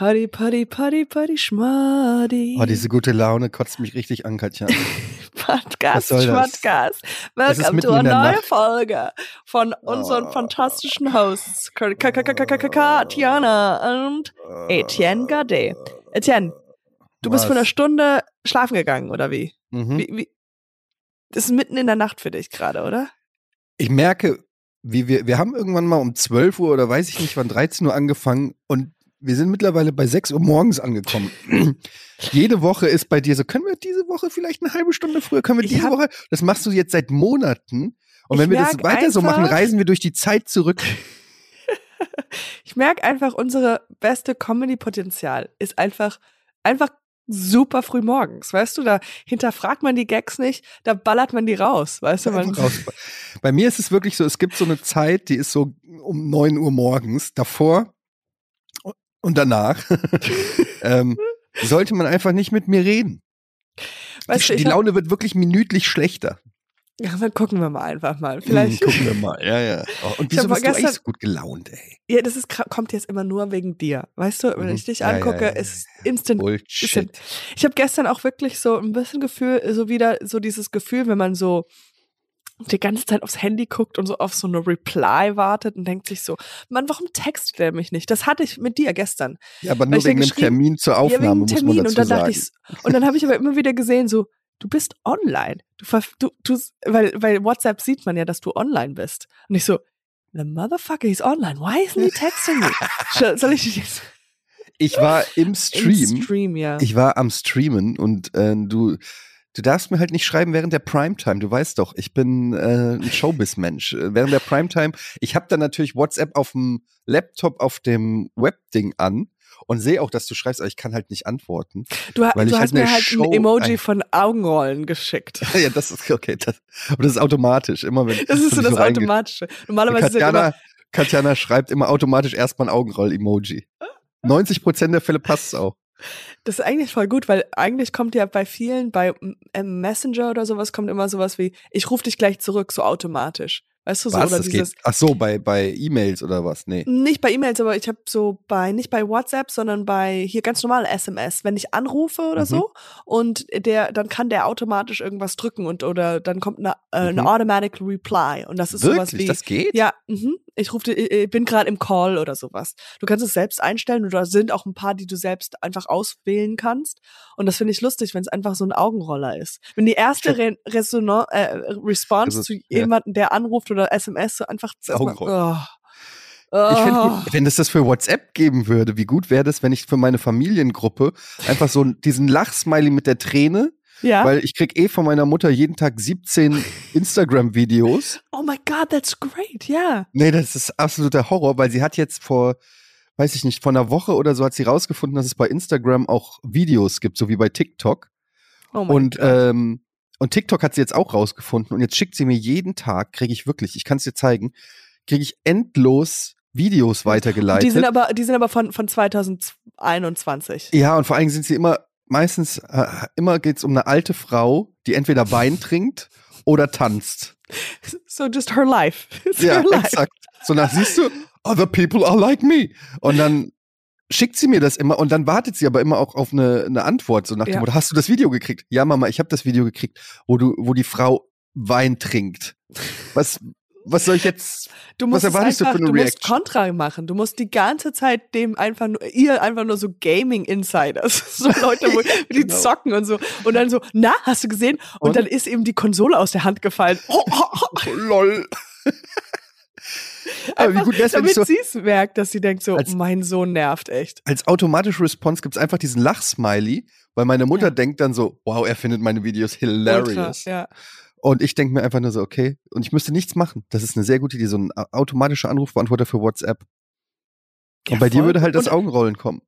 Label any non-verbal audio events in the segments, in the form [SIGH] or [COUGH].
Party, Party, Party, Party, Schmadi. Oh, diese gute Laune kotzt mich richtig an, Katja. [LAUGHS] Podcast? Podcast. Welcome mitten to in eine der neue Nacht. Folge von unseren Oh. fantastischen Hosts, Ka- Ka- Ka- Ka- Ka- Ka- Katjana und Etienne Gade. Etienne, du bist vor einer Stunde schlafen gegangen, oder wie? Mhm. wie? Das ist mitten in der Nacht für dich gerade, oder? Ich merke, wie wir, wir haben irgendwann mal um 12 Uhr oder weiß ich nicht wann, 13 Uhr angefangen und wir sind mittlerweile bei 6 Uhr morgens angekommen. [CLEARS THROAT] Jede Woche ist bei dir so, können wir diese Woche vielleicht eine halbe Stunde früher, können wir Ich diese hab- Woche, das machst du jetzt seit Monaten. Und wenn wir das weiter so machen, einfach- reisen wir durch die Zeit zurück. [LAUGHS] Ich merke einfach, unsere beste Comedy-Potenzial ist einfach, einfach super früh morgens. Weißt du, da hinterfragt man die Gags nicht, da ballert man die raus. Weißt du, man, Einfach raus. Bei mir ist es wirklich so, es gibt so eine Zeit, die ist so um 9 Uhr morgens, davor und danach. [LAUGHS] ähm, sollte man einfach nicht mit mir reden. weißt die du, die hab, Laune wird wirklich minütlich schlechter. ja, dann gucken wir mal einfach mal. Vielleicht Vielleicht, gucken wir mal. Ja, ja. [LAUGHS] Oh, und wieso bist du gestern- eigentlich so gut gelaunt, ey? ja, das ist, kommt jetzt immer nur wegen dir. Weißt du, wenn Mhm. ich dich Ja, ja, angucke, ja, ist instant Bullshit. Ich habe gestern auch wirklich so ein bisschen Gefühl, so wieder so dieses Gefühl, wenn man so die ganze Zeit aufs Handy guckt und so auf so eine Reply wartet und denkt sich so, Mann, warum textet der mich nicht? Das hatte ich mit dir gestern. Ja, aber nur wegen dem Termin zur ja, Aufnahme, dem muss man dazu und dann sagen. ich, und dann habe ich aber immer wieder gesehen, so, du bist online. Du, du, du weil, weil WhatsApp sieht man ja, dass du online bist. Und ich so, the motherfucker, he's online. Why isn't he texting me? [LAUGHS] Soll ich dich jetzt ich war im Stream, im Stream, ja. ich war am Streamen und äh, du, du darfst mir halt nicht schreiben während der Primetime. Du weißt doch, ich bin äh, ein Showbiz-Mensch. Äh, Während der Primetime, ich habe dann natürlich WhatsApp auf dem Laptop auf dem Webding an und sehe auch, dass du schreibst, aber ich kann halt nicht antworten. Du, ha- du ich hast halt mir halt Show ein Emoji von Augenrollen geschickt. [LAUGHS] ja, das ist okay. Das, aber das ist automatisch. Immer wenn Das ist so das Automatische. Normalerweise ist ja immer, Katjana, Katjana schreibt immer automatisch erstmal ein Augenroll-Emoji. 90 Prozent der Fälle passt es auch. Das ist eigentlich voll gut, weil eigentlich kommt ja bei vielen, bei ähm, Messenger oder sowas, kommt immer sowas wie, ich rufe dich gleich zurück, so automatisch. Weißt du, so, Was? oder dieses, geht. Ach so, bei, bei E-Mails oder was? Nee. Nicht bei E-Mails, aber ich habe so bei, nicht bei WhatsApp, sondern bei hier ganz normal SMS, wenn ich anrufe oder Mhm. so und der, dann kann der automatisch irgendwas drücken und oder dann kommt eine, äh, eine Mhm. Automatic Reply und das ist sowas Wirklich? wie, Das geht? ja, mhm. ich rufe, ich bin gerade im Call oder sowas. Du kannst es selbst einstellen da sind auch ein paar, die du selbst einfach auswählen kannst und das finde ich lustig, wenn es einfach so ein Augenroller ist. Wenn die erste Re Resonan äh, Response ist- zu jemandem, der anruft oder SMS, so einfach erstmal, Augenroller. oh. Ich find, Oh. wenn es das für WhatsApp geben würde, wie gut wäre das, wenn ich für meine Familiengruppe einfach so diesen Lachsmiley mit der Träne, Ja. weil ich krieg eh von meiner Mutter jeden Tag 17 [LAUGHS] Instagram-Videos. oh my God, that's great, ja. Nee, das ist absoluter Horror, weil sie hat jetzt vor, weiß ich nicht, vor einer Woche oder so hat sie rausgefunden, dass es bei Instagram auch Videos gibt, so wie bei TikTok. Oh Und, ähm, und TikTok hat sie jetzt auch rausgefunden und jetzt schickt sie mir jeden Tag, kriege ich wirklich, ich kann es dir zeigen, kriege ich endlos Videos weitergeleitet. die sind aber, die sind aber von, von 2021. ja, und vor allen Dingen sind sie immer, meistens, äh, immer geht's um eine alte Frau, die entweder Wein [LAUGHS] trinkt oder tanzt. So just her life. [LAUGHS] It's Ja, her life. exakt. So nach, siehst du, other people are like me. Und dann schickt sie mir das immer und dann wartet sie aber immer auch auf eine, eine Antwort, so nach dem Ja. Motto, hast du das Video gekriegt? Ja, Mama, ich habe das Video gekriegt, wo du, wo die Frau Wein trinkt. Was, was soll ich jetzt? Du Was musst es erwartest du einfach, für eine du musst Reaction? Kontra machen. Du musst die ganze Zeit dem einfach nur, ihr einfach nur so Gaming Insiders, [LAUGHS] so Leute, wo [LAUGHS] die Genau. zocken und so und dann so, na, hast du gesehen? Und, Und? dann ist ihm die Konsole aus der Hand gefallen. Oh, oh, oh. Lol. Aber wie gut wär's, damit so, sie es merkt, dass sie denkt so, Als- mein Sohn nervt echt. als automatische Response gibt's einfach diesen Lachsmiley, weil meine Mutter Ja. denkt dann so, wow, er findet meine Videos hilarious. Ultra, ja. Und ich denke mir einfach nur so, okay, und ich müsste nichts machen. Das ist eine sehr gute Idee, so ein automatischer Anrufbeantworter für WhatsApp. Ja, und bei dir voll würde halt das Und- Augenrollen kommen.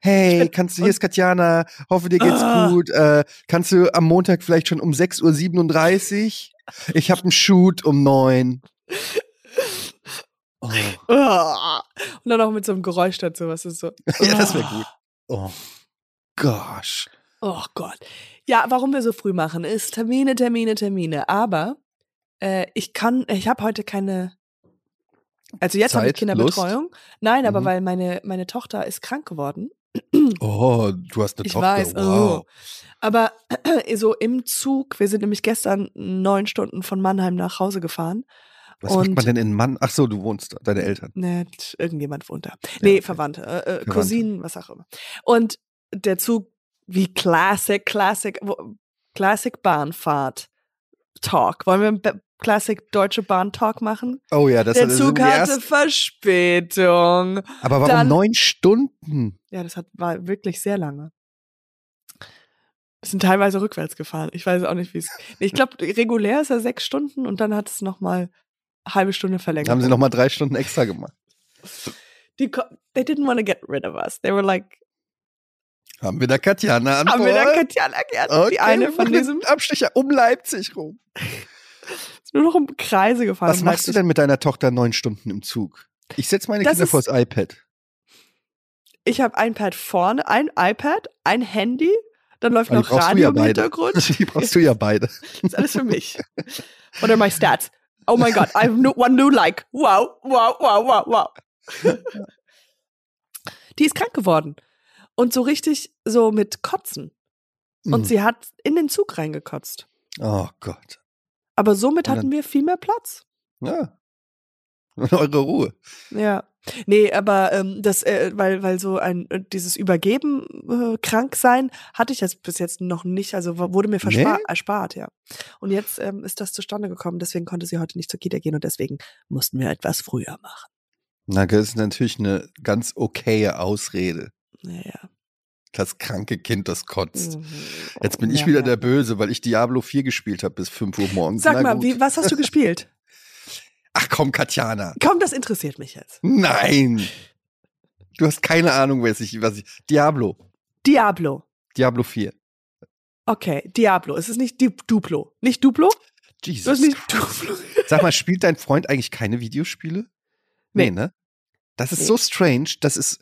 Hey, kannst du, hier ist Katjana, hoffe dir geht's Ah. gut. Äh, kannst du am Montag vielleicht schon um 6.37 Uhr? Ich habe einen Shoot um 9. Oh. [LAUGHS] Und dann auch mit so einem Geräusch dazu, was ist so. [LAUGHS] Ja, das wäre Ah. gut. Oh. Gosh. Oh Gott. Ja, warum wir so früh machen, ist Termine, Termine, Termine. Aber äh, ich kann, ich habe heute keine Also jetzt habe ich Kinderbetreuung. Nein, aber Mhm. weil meine, meine Tochter ist krank geworden. Oh, du hast eine Ich Tochter. weiß, Wow. oh. Aber [CLEARS THROAT] so im Zug, wir sind nämlich gestern neun Stunden von Mannheim nach Hause gefahren. Was macht und- man denn in Mann? Ach so, du wohnst deine Eltern. Ne, irgendjemand wohnt da. Nee, okay. Verwandte, äh, äh, Verwandte. Cousinen, was auch immer. Und der Zug, wie Classic, Classic, Classic Bahnfahrt Talk. Wollen wir Classic Deutsche Bahn Talk machen? Oh ja, das der das Zug hatte Verspätung. Aber warum dann- neun Stunden? Ja, das hat, war wirklich sehr lange. Wir sind teilweise rückwärts gefahren. Ich weiß auch nicht, wie es. Ich glaube, regulär ist er sechs Stunden und dann hat es noch mal halbe Stunde verlängert. Haben sie noch mal drei Stunden extra gemacht. Die, they didn't want to get rid of us. They were like, Haben wir da Katjana an haben wir da? Katjana gern? Okay, Die eine von diesem Abstecher um Leipzig rum. [LAUGHS] ist nur noch um Kreise gefahren. Was um machst du denn mit deiner Tochter neun Stunden im Zug? Ich setze meine Das Kinder vors iPad. Ich habe ein Pad vorne, ein iPad, ein Handy, dann läuft noch Radio ja im. Hintergrund. [LAUGHS] Die brauchst du ja beide. Das ist alles für mich. Are my stats? Oh my God, I have no, one new like. Wow, wow, wow, wow, wow. [LAUGHS] Die ist krank geworden. Und so richtig so mit Kotzen. Und Mhm. sie hat in den Zug reingekotzt. Oh Gott. Aber somit hatten wir viel mehr Platz. Ja. [LAUGHS] Eure Ruhe. Ja. Nee, aber ähm, das, äh, weil, weil so ein äh, dieses Übergeben, äh, krank sein, hatte ich jetzt bis jetzt noch nicht. Also wurde mir Nee? erspart, ja. Und jetzt ähm, ist das zustande gekommen, deswegen konnte sie heute nicht zur Kita gehen und deswegen mussten wir etwas früher machen. Na, das ist natürlich eine ganz okaye Ausrede. Naja. Das kranke Kind, das kotzt. Mhm. Jetzt bin ich Ja, wieder ja. der Böse, weil ich Diablo 4 gespielt habe bis 5 Uhr morgens. Sag Na mal, wie, was hast du gespielt? [LAUGHS] Ach komm, Katjana. Komm, das interessiert mich jetzt. Nein. Du hast keine Ahnung, was ich, was ich. Diablo. Diablo. Diablo 4. Okay, Diablo. Es ist nicht Di Duplo. Nicht Duplo? Du Jesus. hast nicht. Duplo. Sag mal, [LAUGHS] spielt dein Freund eigentlich keine Videospiele? Nee. ne? Das ist Nee. so strange. Das ist.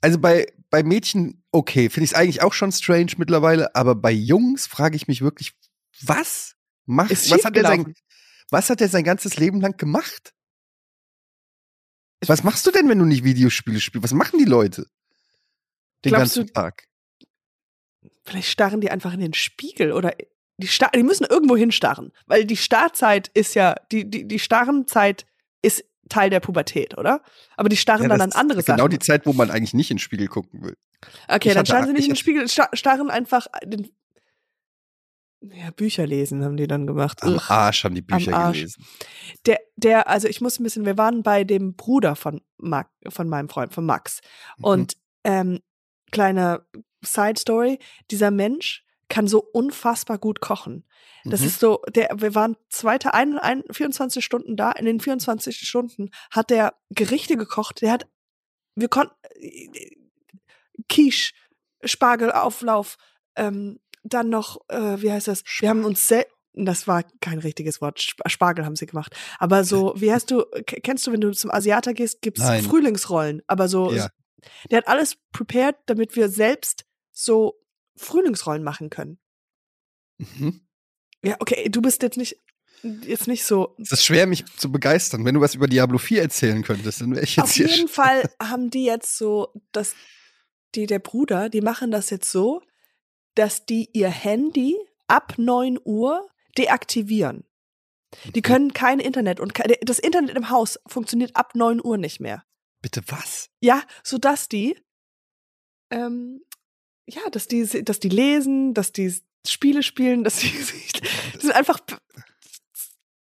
Also bei, bei Mädchen, okay, finde ich es eigentlich auch schon strange mittlerweile, aber bei Jungs frage ich mich wirklich, was macht, was hat er sein. Was hat er sein ganzes Leben lang gemacht? Was machst du denn, wenn du nicht Videospiele spielst? Was machen die Leute? Den Glaubst ganzen du- Tag. Vielleicht starren die einfach in den Spiegel oder die, star die müssen irgendwo hinstarren, weil die Starrzeit ist ja, die, die, die Starrenzeit ist Teil der Pubertät, oder? Aber die starren Ja, dann das an ist andere Genau Sachen. die Zeit, wo man eigentlich nicht in den Spiegel gucken will. okay, ich dann starren sie nicht ich in den Spiegel, sta starren einfach den ja, Bücher lesen haben die dann gemacht. Am. Arsch haben die Bücher gelesen. Der, der, also ich muss ein bisschen, wir waren bei dem Bruder von Max, von meinem Freund, von Max. Mhm. Und ähm, kleine Side Story, dieser Mensch kann so unfassbar gut kochen. Das Mhm. ist so, der, wir waren zweite ein, ein, 24 Stunden da. In den 24 Stunden hat der Gerichte gekocht. Der hat, wir konnten Quiche, Spargelauflauf, ähm, dann noch, äh, wie heißt das? Wir haben uns sel das war kein richtiges Wort. Sp- Spargel haben sie gemacht. Aber so, [LAUGHS] wie heißt du, kennst du, wenn du zum Asiater gehst, gibt's Nein. Frühlingsrollen. Aber so, Ja. der hat alles prepared, damit wir selbst so Frühlingsrollen machen können. Mhm. Ja, okay, du bist jetzt nicht, jetzt nicht so. Es ist schwer, mich zu begeistern. Wenn du was über Diablo 4 erzählen könntest, dann wäre ich jetzt Auf hier. jeden Fall [LAUGHS] haben die jetzt so, dass die, der Bruder, die machen das jetzt so, dass die ihr Handy ab 9 Uhr deaktivieren. Die können kein Internet und das Internet im Haus funktioniert ab 9 Uhr nicht mehr. Bitte was? Ja, sodass die, ähm, ja, dass die, dass die lesen, dass die Spiele spielen, [LAUGHS] dass die sich, das sind einfach,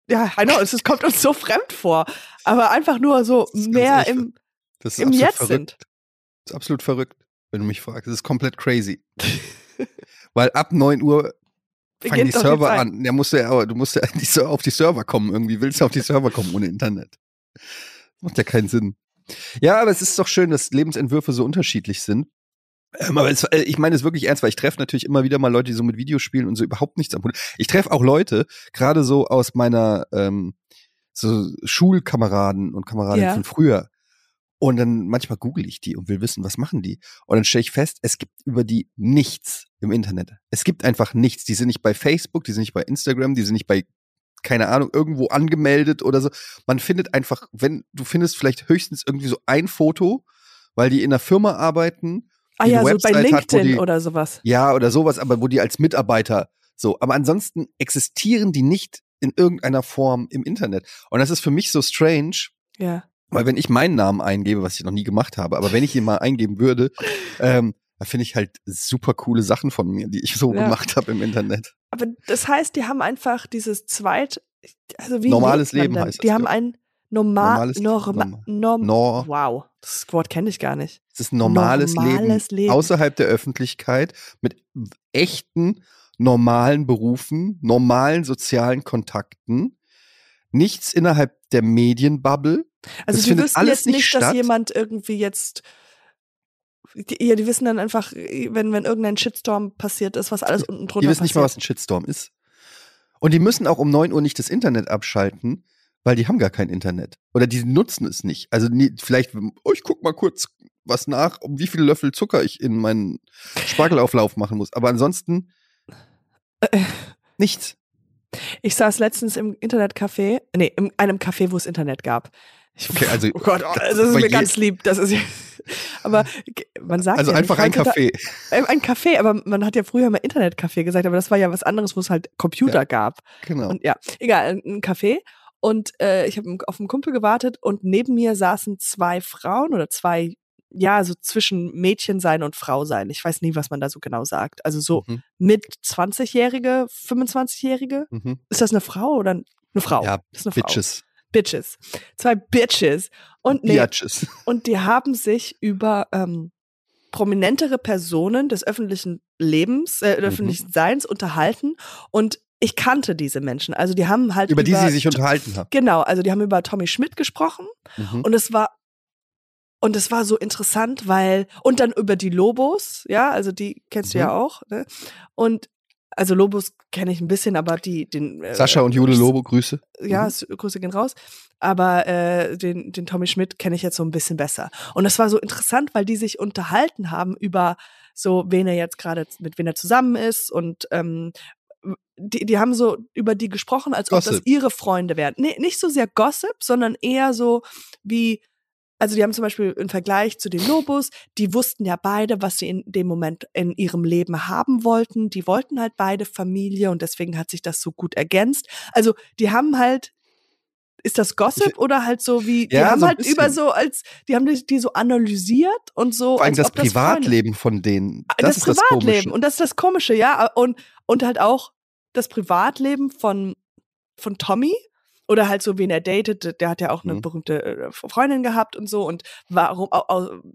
ja, I know, es kommt uns so fremd vor, aber einfach nur so mehr im, Im Jetzt verrückt. sind. Das ist absolut verrückt, wenn du mich fragst. Das ist komplett crazy. [LAUGHS] Weil ab 9 Uhr fangen die die Server Zeit. an. Ja, musst du, ja, du musst ja die auf die Server kommen irgendwie. Willst du auf die Server kommen ohne Internet? Macht ja keinen Sinn. Ja, aber es ist doch schön, dass Lebensentwürfe so unterschiedlich sind. Ähm, aber es, äh, ich meine es wirklich ernst, weil ich treffe natürlich immer wieder mal Leute, die so mit Videospielen und so überhaupt nichts am Hut. Ich treffe auch Leute, gerade so aus meiner ähm, so Schulkameraden und Kameradinnen Ja. von früher. Und dann manchmal google ich die und will wissen, was machen die. Und dann stelle ich fest, es gibt über die nichts im Internet. Es gibt einfach nichts. Die sind nicht bei Facebook, die sind nicht bei Instagram, die sind nicht bei keine Ahnung, irgendwo angemeldet oder so. Man findet einfach, wenn, du findest vielleicht höchstens irgendwie so ein Foto, weil die in einer Firma arbeiten. Ah ja, so bei Website hat, LinkedIn die- oder sowas. Ja, oder sowas, aber wo die als Mitarbeiter so. Aber ansonsten existieren die nicht in irgendeiner Form im Internet. Und das ist für mich so strange, Ja. Weil wenn ich meinen Namen eingebe, was ich noch nie gemacht habe, aber wenn ich ihn mal eingeben würde, ähm, da finde ich halt super coole Sachen von mir, die ich so Ja. gemacht habe im Internet. Aber das heißt, die haben einfach dieses zweit, also wie Normales Leben denn? heißt das, Die haben ja. ein normal, Normales- norma, norm- norm, Nor wow, das Wort kenne ich gar nicht. Es ist normales, Normales Leben, Leben. außerhalb der Öffentlichkeit mit echten, normalen Berufen, normalen sozialen Kontakten. Nichts innerhalb der Medienbubble. Also Das die findet wissen alles jetzt nicht nicht, dass statt. jemand irgendwie jetzt die, ja, die wissen dann einfach, wenn, wenn irgendein Shitstorm passiert ist, was alles unten drunter Die wissen nicht mal, was passiert. ein Shitstorm ist. Und die müssen auch um 9 Uhr nicht das Internet abschalten, weil die haben gar kein Internet. Oder die nutzen es nicht. Also nie, vielleicht, oh, ich guck mal kurz was nach, um wie viele Löffel Zucker ich in meinen Spargelauflauf machen muss. Aber ansonsten Äh. nichts. Ich saß letztens im Internetcafé, nee, in einem Café, wo es Internet gab. Ich, Okay, also- oh Gott, oh, das ist bei mir je- ganz lieb. Das ist, [LAUGHS] aber man sagt Also ja einfach ein Café. Äh, Ein Café, aber man hat ja früher mal Internetcafé gesagt, aber das war ja was anderes, wo es halt Computer Ja. gab. Genau. Und ja, egal, ein- ein Café. Und äh, ich habe auf einen Kumpel gewartet und neben mir saßen zwei Frauen oder zwei, ja, so zwischen Mädchen sein und Frau sein. Ich weiß nie, was man da so genau sagt. Also so Mhm. mit 20-Jährige, 25-Jährige. Mhm. Ist das eine Frau oder eine Frau? Ja, das ist eine Frau. Bitches. Bitches. Zwei Bitches. Und nee, Biatches. [LAUGHS] und die haben sich über ähm, prominentere Personen des öffentlichen Lebens, äh, Mhm. öffentlichen Seins unterhalten. Und ich kannte diese Menschen. Also die haben halt Über die sie sich unterhalten haben. Genau, also die haben über Tommy Schmidt gesprochen Mhm. und es war und es war so interessant, weil und dann über die Lobos, ja, also die kennst du Mhm. ja auch, ne? Und also Lobos kenne ich ein bisschen, aber die den äh, Sascha und Jule Lobo, Grüße. ja, Mhm. Grüße gehen raus. Aber äh, den, den Tommy Schmidt kenne ich jetzt so ein bisschen besser. Und das war so interessant, weil die sich unterhalten haben über so, wen er jetzt gerade, mit wem er zusammen ist. Und ähm, die, die haben so über die gesprochen, als ob das Gossip. ihre Freunde wären. Nee, nicht so sehr Gossip, sondern eher so wie, also die haben zum Beispiel im Vergleich zu den Lobos, die wussten ja beide, was sie in dem Moment in ihrem Leben haben wollten. Die wollten halt beide Familie und deswegen hat sich das so gut ergänzt. Also die haben halt, ist das Gossip Ich- oder halt so wie, die Ja, haben so halt über bisschen. so als, die haben die, die so analysiert und so. Vor allem das Privatleben von denen. Ah, Das, das, ist das Privatleben. Komische. und das ist das Komische, ja. Und, und halt auch das Privatleben von, von Tommy. Oder halt so, wen er datet, der hat ja auch eine Mhm. berühmte äh, Freundin gehabt und so. Und warum,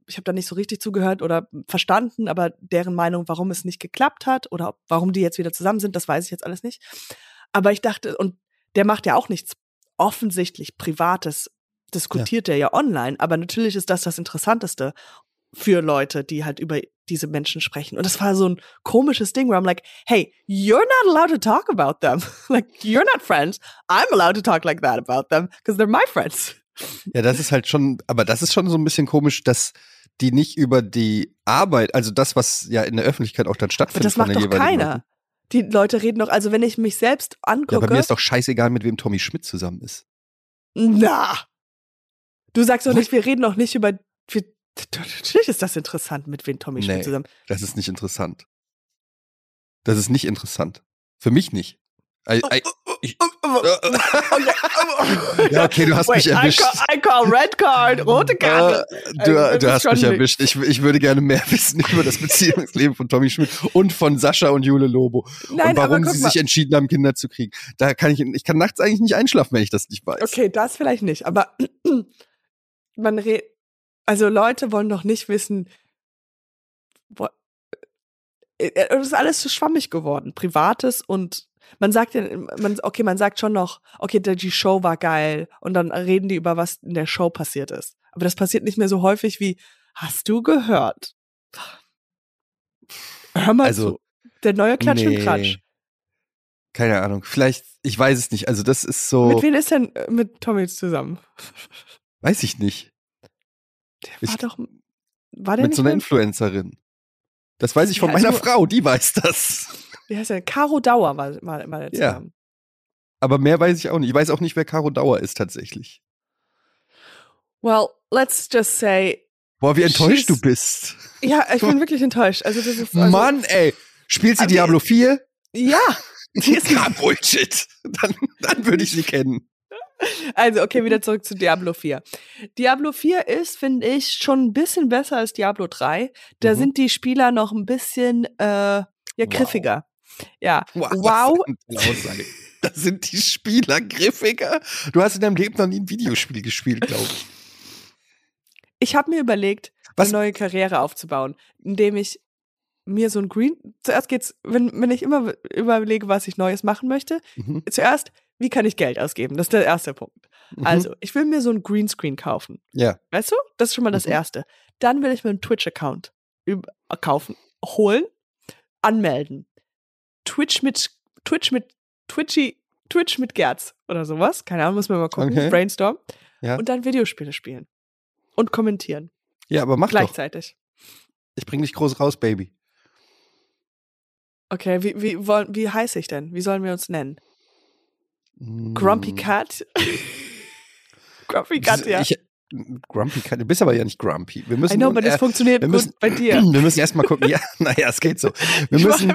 ich habe da nicht so richtig zugehört oder verstanden, aber deren Meinung, warum es nicht geklappt hat oder warum die jetzt wieder zusammen sind, das weiß ich jetzt alles nicht. Aber ich dachte, und der macht ja auch nichts offensichtlich Privates, diskutiert er ja online. Aber natürlich ist das das Interessanteste für Leute, die halt über diese Menschen sprechen. Und das war so ein komisches Ding, wo I'm like, hey, you're not allowed to talk about them. [LAUGHS] like, you're not friends. I'm allowed to talk like that about them because they're my friends. Ja, das ist halt schon, aber das ist schon so ein bisschen komisch, dass die nicht über die Arbeit, also das, was ja in der Öffentlichkeit auch dann Aber stattfindet. das von macht doch keiner. Leuten. Die Leute reden doch, also wenn ich mich selbst Ja, angucke. bei mir ist doch scheißegal, mit wem Tommy Schmidt zusammen ist. na. Du sagst doch nicht, wir reden doch nicht über. Wir, natürlich ist das interessant, mit wem Tommy Schmidt Nee. zusammen. Das ist nicht interessant. Das ist nicht interessant. Für mich nicht. Ei, ei, ich, [LAUGHS] ja, okay, du hast Wait, mich erwischt. I call, I call red card, rote Karte. Äh, Also, du, das du hast mich erwischt. Ich, ich würde gerne mehr [LAUGHS] wissen über das Beziehungsleben von Tommy Schmidt und von Sascha und Jule Lobo. Nein, und warum sie mal. sich entschieden haben, Kinder zu kriegen. Da kann ich, ich kann nachts eigentlich nicht einschlafen, wenn ich das nicht weiß. Okay, das vielleicht nicht, aber [CLEARS THROAT] man redet, also Leute wollen doch nicht wissen, wo, äh, äh, das ist alles zu schwammig geworden, privates und man sagt ja, man, okay, man sagt schon noch, okay, die- Show war geil und dann reden die über was in der Show passiert ist. Aber das passiert nicht mehr so häufig wie, hast du gehört? Hör mal Also, zu. Der neue Klatsch und Nee. Tratsch. Keine Ahnung. Vielleicht, ich weiß es nicht. Also, das ist so, Mit wem ist denn äh, mit Tommy zusammen? weiß ich nicht. Der Ich- war doch, war der Mit so einer Influencerin. Das weiß ich von Ja, meiner also- Frau, die weiß das. wie heißt der? Caro Dauer war, war, war der Ja. zusammen. Aber mehr weiß ich auch nicht. Ich weiß auch nicht, wer Caro Dauer ist tatsächlich. Well, let's just say. Boah, wie enttäuscht du bist. Ja, ich [LAUGHS] bin wirklich enttäuscht. Also das ist also, Mann, ey. Spielt sie Diablo 4? Ja. [LAUGHS] Die ist Ja, Bullshit. Dann, dann würde ich sie kennen. Also, okay, wieder zurück zu Diablo 4. Diablo 4 ist, finde ich, schon ein bisschen besser als Diablo 3. Da Mhm. sind die Spieler noch ein bisschen äh, ja, Wow. griffiger. Ja. Wow. Wow. Da sind die Spieler griffiger. Du hast in deinem Leben noch nie ein Videospiel gespielt, glaube ich. Ich habe mir überlegt, Was- eine neue Karriere aufzubauen, indem ich mir so ein Green. Zuerst geht's, wenn, wenn ich immer überlege, was ich Neues machen möchte, Mhm. zuerst, wie kann ich Geld ausgeben? Das ist der erste Punkt. Mhm. Also, ich will mir so ein Greenscreen kaufen. Ja. Weißt du? Das ist schon mal das Mhm. Erste. Dann will ich mir einen Twitch-Account üb- kaufen, holen, anmelden. Twitch mit, Twitch mit, Twitchy, Twitch mit Gerz oder sowas. Keine Ahnung, muss man mal gucken. Okay. Brainstorm. Ja. Und dann Videospiele spielen. Und kommentieren. Ja, aber mach doch. Gleichzeitig. Ich bring dich groß raus, Baby. Okay, wie, wie, wollen, wie heiße ich denn? Wie sollen wir uns nennen? Mm. [LAUGHS] Grumpy Cat? Grumpy Cat, ja. Ich, grumpy Cat. Du bist aber ja nicht grumpy. Wir müssen I know, aber das äh, funktioniert wir gut müssen- bei dir. [CLEARS THROAT] Wir müssen erstmal gucken. Ja, [LAUGHS] naja, es geht so. Wir müssen,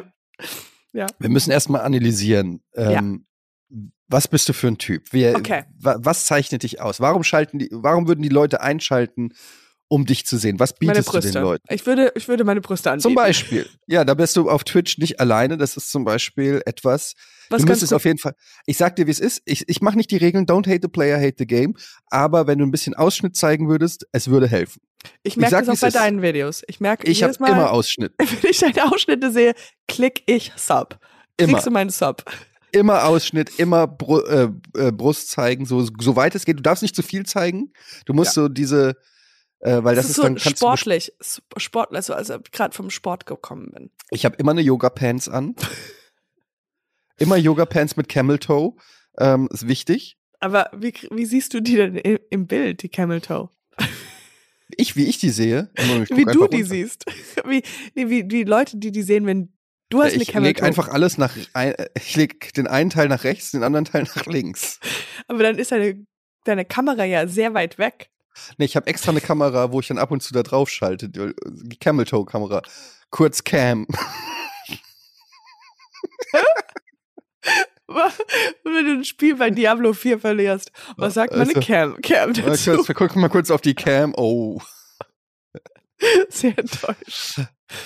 ja. wir müssen erstmal analysieren. Ähm, Was bist du für ein Typ? Wer, Okay. wa, was zeichnet dich aus? Warum schalten die, warum würden die Leute einschalten, um dich zu sehen? Was bietest du den. Leuten? Ich würde, ich würde meine Brüste anbieten. Zum Beispiel. Ja, da bist du auf Twitch nicht alleine. Das ist zum Beispiel etwas, Was du müsstest auf jeden Fall. Ich sag dir, wie es ist. Ich, ich mache nicht die Regeln. Don't hate the player, hate the game. Aber wenn du ein bisschen Ausschnitt zeigen würdest, es würde helfen. Ich merke das auch bei ist. deinen Videos. Ich merke Ich habe jedes Mal, immer Ausschnitt. [LAUGHS] wenn ich deine Ausschnitte sehe, klick ich Sub. Immer. Kriegst du meinen Sub. Immer Ausschnitt, immer äh, äh, Brust zeigen, so, so weit es geht. Du darfst nicht zu viel zeigen. Du musst so diese, äh, weil das, ist so dann kannst du sportlich, s- sportlich, also als ich gerade vom Sport gekommen bin. Ich habe immer eine Yoga Pants an. [LAUGHS] immer Yoga Pants mit Camel Toe. Ähm, ist wichtig. Aber wie, wie siehst du die denn im, Bild, die Camel Toe? Ich, wie ich die sehe. [LAUGHS] Ich Wie du die runter. siehst. [LAUGHS] Wie, nee, wie die Leute, die die sehen, wenn du hast eine ich Camel leg Toe. einfach alles nach, ein, äh, ich leg den einen Teil nach rechts, den anderen Teil nach links. Aber dann ist deine, deine Kamera ja sehr weit weg. Nee, ich habe extra eine Kamera, wo ich dann ab und zu da drauf schalte, die, Camel Toe Kamera. Kurz Cam. [LAUGHS] Wenn du ein Spiel bei Diablo 4 verlierst, was sagt meine Also, Cam, Cam dazu? kurz, wir gucken mal kurz auf die Cam. Oh. [LAUGHS] Sehr enttäuscht.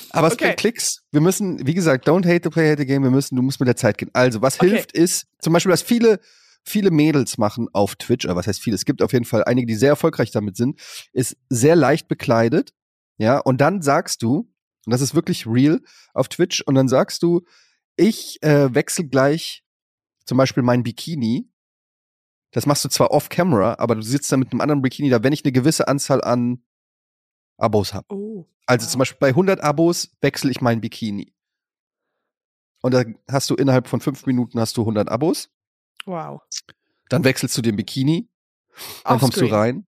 Aber es Okay. bringt Klicks. Wir müssen, wie gesagt, don't hate the play, hate the game. Wir müssen, du musst mit der Zeit gehen. Also, was Okay. hilft ist, zum Beispiel, was viele, viele Mädels machen auf Twitch, oder was heißt viele? Es gibt auf jeden Fall einige, die sehr erfolgreich damit sind, ist sehr leicht bekleidet. Ja, und dann sagst du, und das ist wirklich real auf Twitch, und dann sagst du, ich äh, wechsle gleich zum Beispiel mein Bikini. Das machst du zwar off-camera, aber du sitzt dann mit einem anderen Bikini da, wenn ich eine gewisse Anzahl an Abos habe. Oh. Also Wow. zum Beispiel bei 100 Abos wechsle ich mein Bikini. Und dann hast du innerhalb von fünf Minuten hast du 100 Abos. Wow. Dann wechselst du den Bikini. Dann kommst du rein.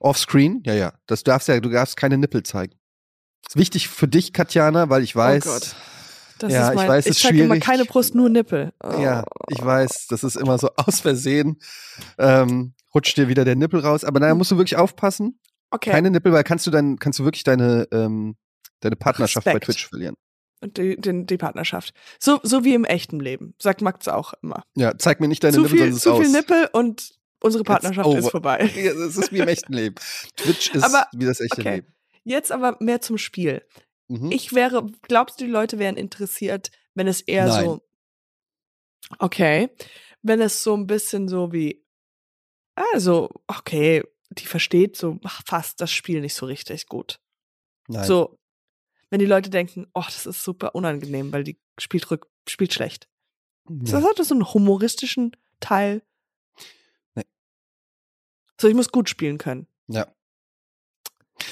Offscreen, ja, ja. Das darfst ja, du darfst keine Nippel zeigen. ist wichtig für dich, Katjana, weil ich weiß. Oh Gott. Das Ja, ist ich mein, weiß, es ich ist zeig immer schwierig. keine Brust, nur Nippel. Oh. Ja, ich weiß, das ist immer so [LAUGHS] aus Versehen. Ähm, rutscht dir wieder der Nippel raus. Aber da musst du wirklich aufpassen. Okay. Keine Nippel, weil kannst du dann, kannst du wirklich deine, ähm, deine Partnerschaft bei Respekt. Twitch verlieren. Die, die, die Partnerschaft. So, so wie im echten Leben. Sagt Max auch immer. Ja, zeig mir nicht deine zu Nippel, viel, sonst ist zu aus. viel Nippel und unsere Partnerschaft ist vorbei. [LAUGHS] Ja, das ist wie im echten Leben. Twitch ist Aber, wie das echte okay. Leben. Jetzt aber mehr zum Spiel. Mhm. Ich wäre, glaubst du, die Leute wären interessiert, wenn es eher Nein. so, okay, wenn es so ein bisschen so wie, also, okay, die versteht so fast das Spiel nicht so richtig gut. Nein. So, wenn die Leute denken, oh, das ist super unangenehm, weil die spielt rück, spielt schlecht. ja. Das hat so einen humoristischen Teil. Nee. So, ich muss gut spielen können. ja.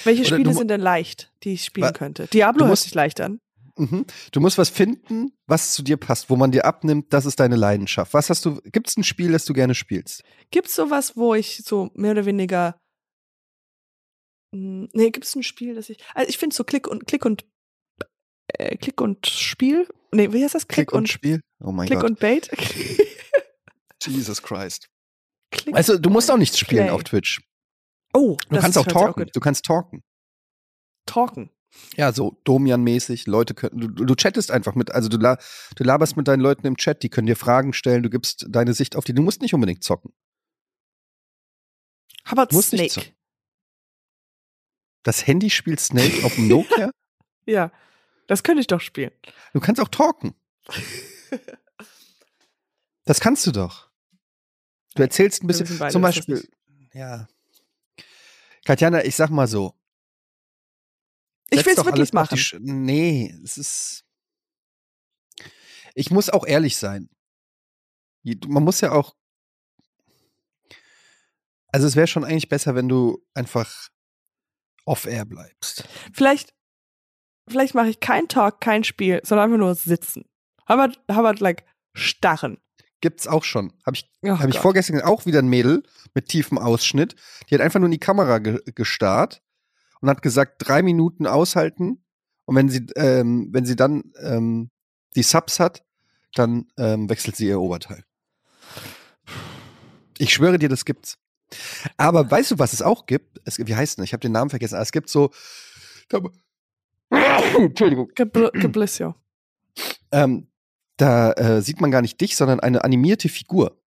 Welche Oder Spiele sind denn leicht, die ich spielen könnte? Diablo hört musst- sich leicht an. Mhm. Du musst was finden, was zu dir passt, wo man dir abnimmt, das ist deine Leidenschaft. Was hast du, gibt es ein Spiel, das du gerne spielst? Gibt's sowas, wo ich so mehr oder weniger. Hm, Nee, gibt's ein Spiel, das ich. Also ich finde so Klick und Klick und äh, Klick und Spiel. Nee, wie heißt das? Klick, und, Spiel? Oh mein Klick Gott. und Bait. Jesus Christ. [LAUGHS] Click Also, du musst auch nichts spielen Play. auf Twitch. Oh, Du das kannst auch talken. gut. du kannst talken. Talken. Ja, so Domian-mäßig. Leute können, du, du chattest einfach mit, also du, la, du laberst mit deinen Leuten im Chat, die können dir Fragen stellen, du gibst deine Sicht auf die, du musst nicht unbedingt zocken. How about Snake? Das Handy spielt Snake [LAUGHS] auf dem Nokia. Ja, das könnte ich doch spielen. Du kannst auch talken. Das kannst du doch. Du erzählst ein bisschen, zum Beispiel, ja. Katjana, ich sag mal so. Ich will's doch wirklich machen. Nee, es ist. Ich muss auch ehrlich sein. Man muss ja auch. Also, es wäre schon eigentlich besser, wenn du einfach off-air bleibst. Vielleicht, vielleicht mache ich kein Talk, kein Spiel, sondern einfach nur sitzen. How about like starren? Gibt's auch schon. Habe ich, Oh hab ich vorgestern auch wieder ein Mädel mit tiefem Ausschnitt. Die hat einfach nur in die Kamera ge gestarrt und hat gesagt, drei Minuten aushalten. Und wenn sie, ähm, wenn sie dann ähm, die Subs hat, dann ähm, wechselt sie ihr Oberteil. Ich schwöre dir, das gibt's. Aber weißt du, was es auch gibt? Es, wie heißt denn? Ich habe den Namen vergessen. Aber es gibt so. [COUGHS] Entschuldigung. Gebl Geblissio. Ähm, da äh, sieht man gar nicht dich, sondern eine animierte Figur.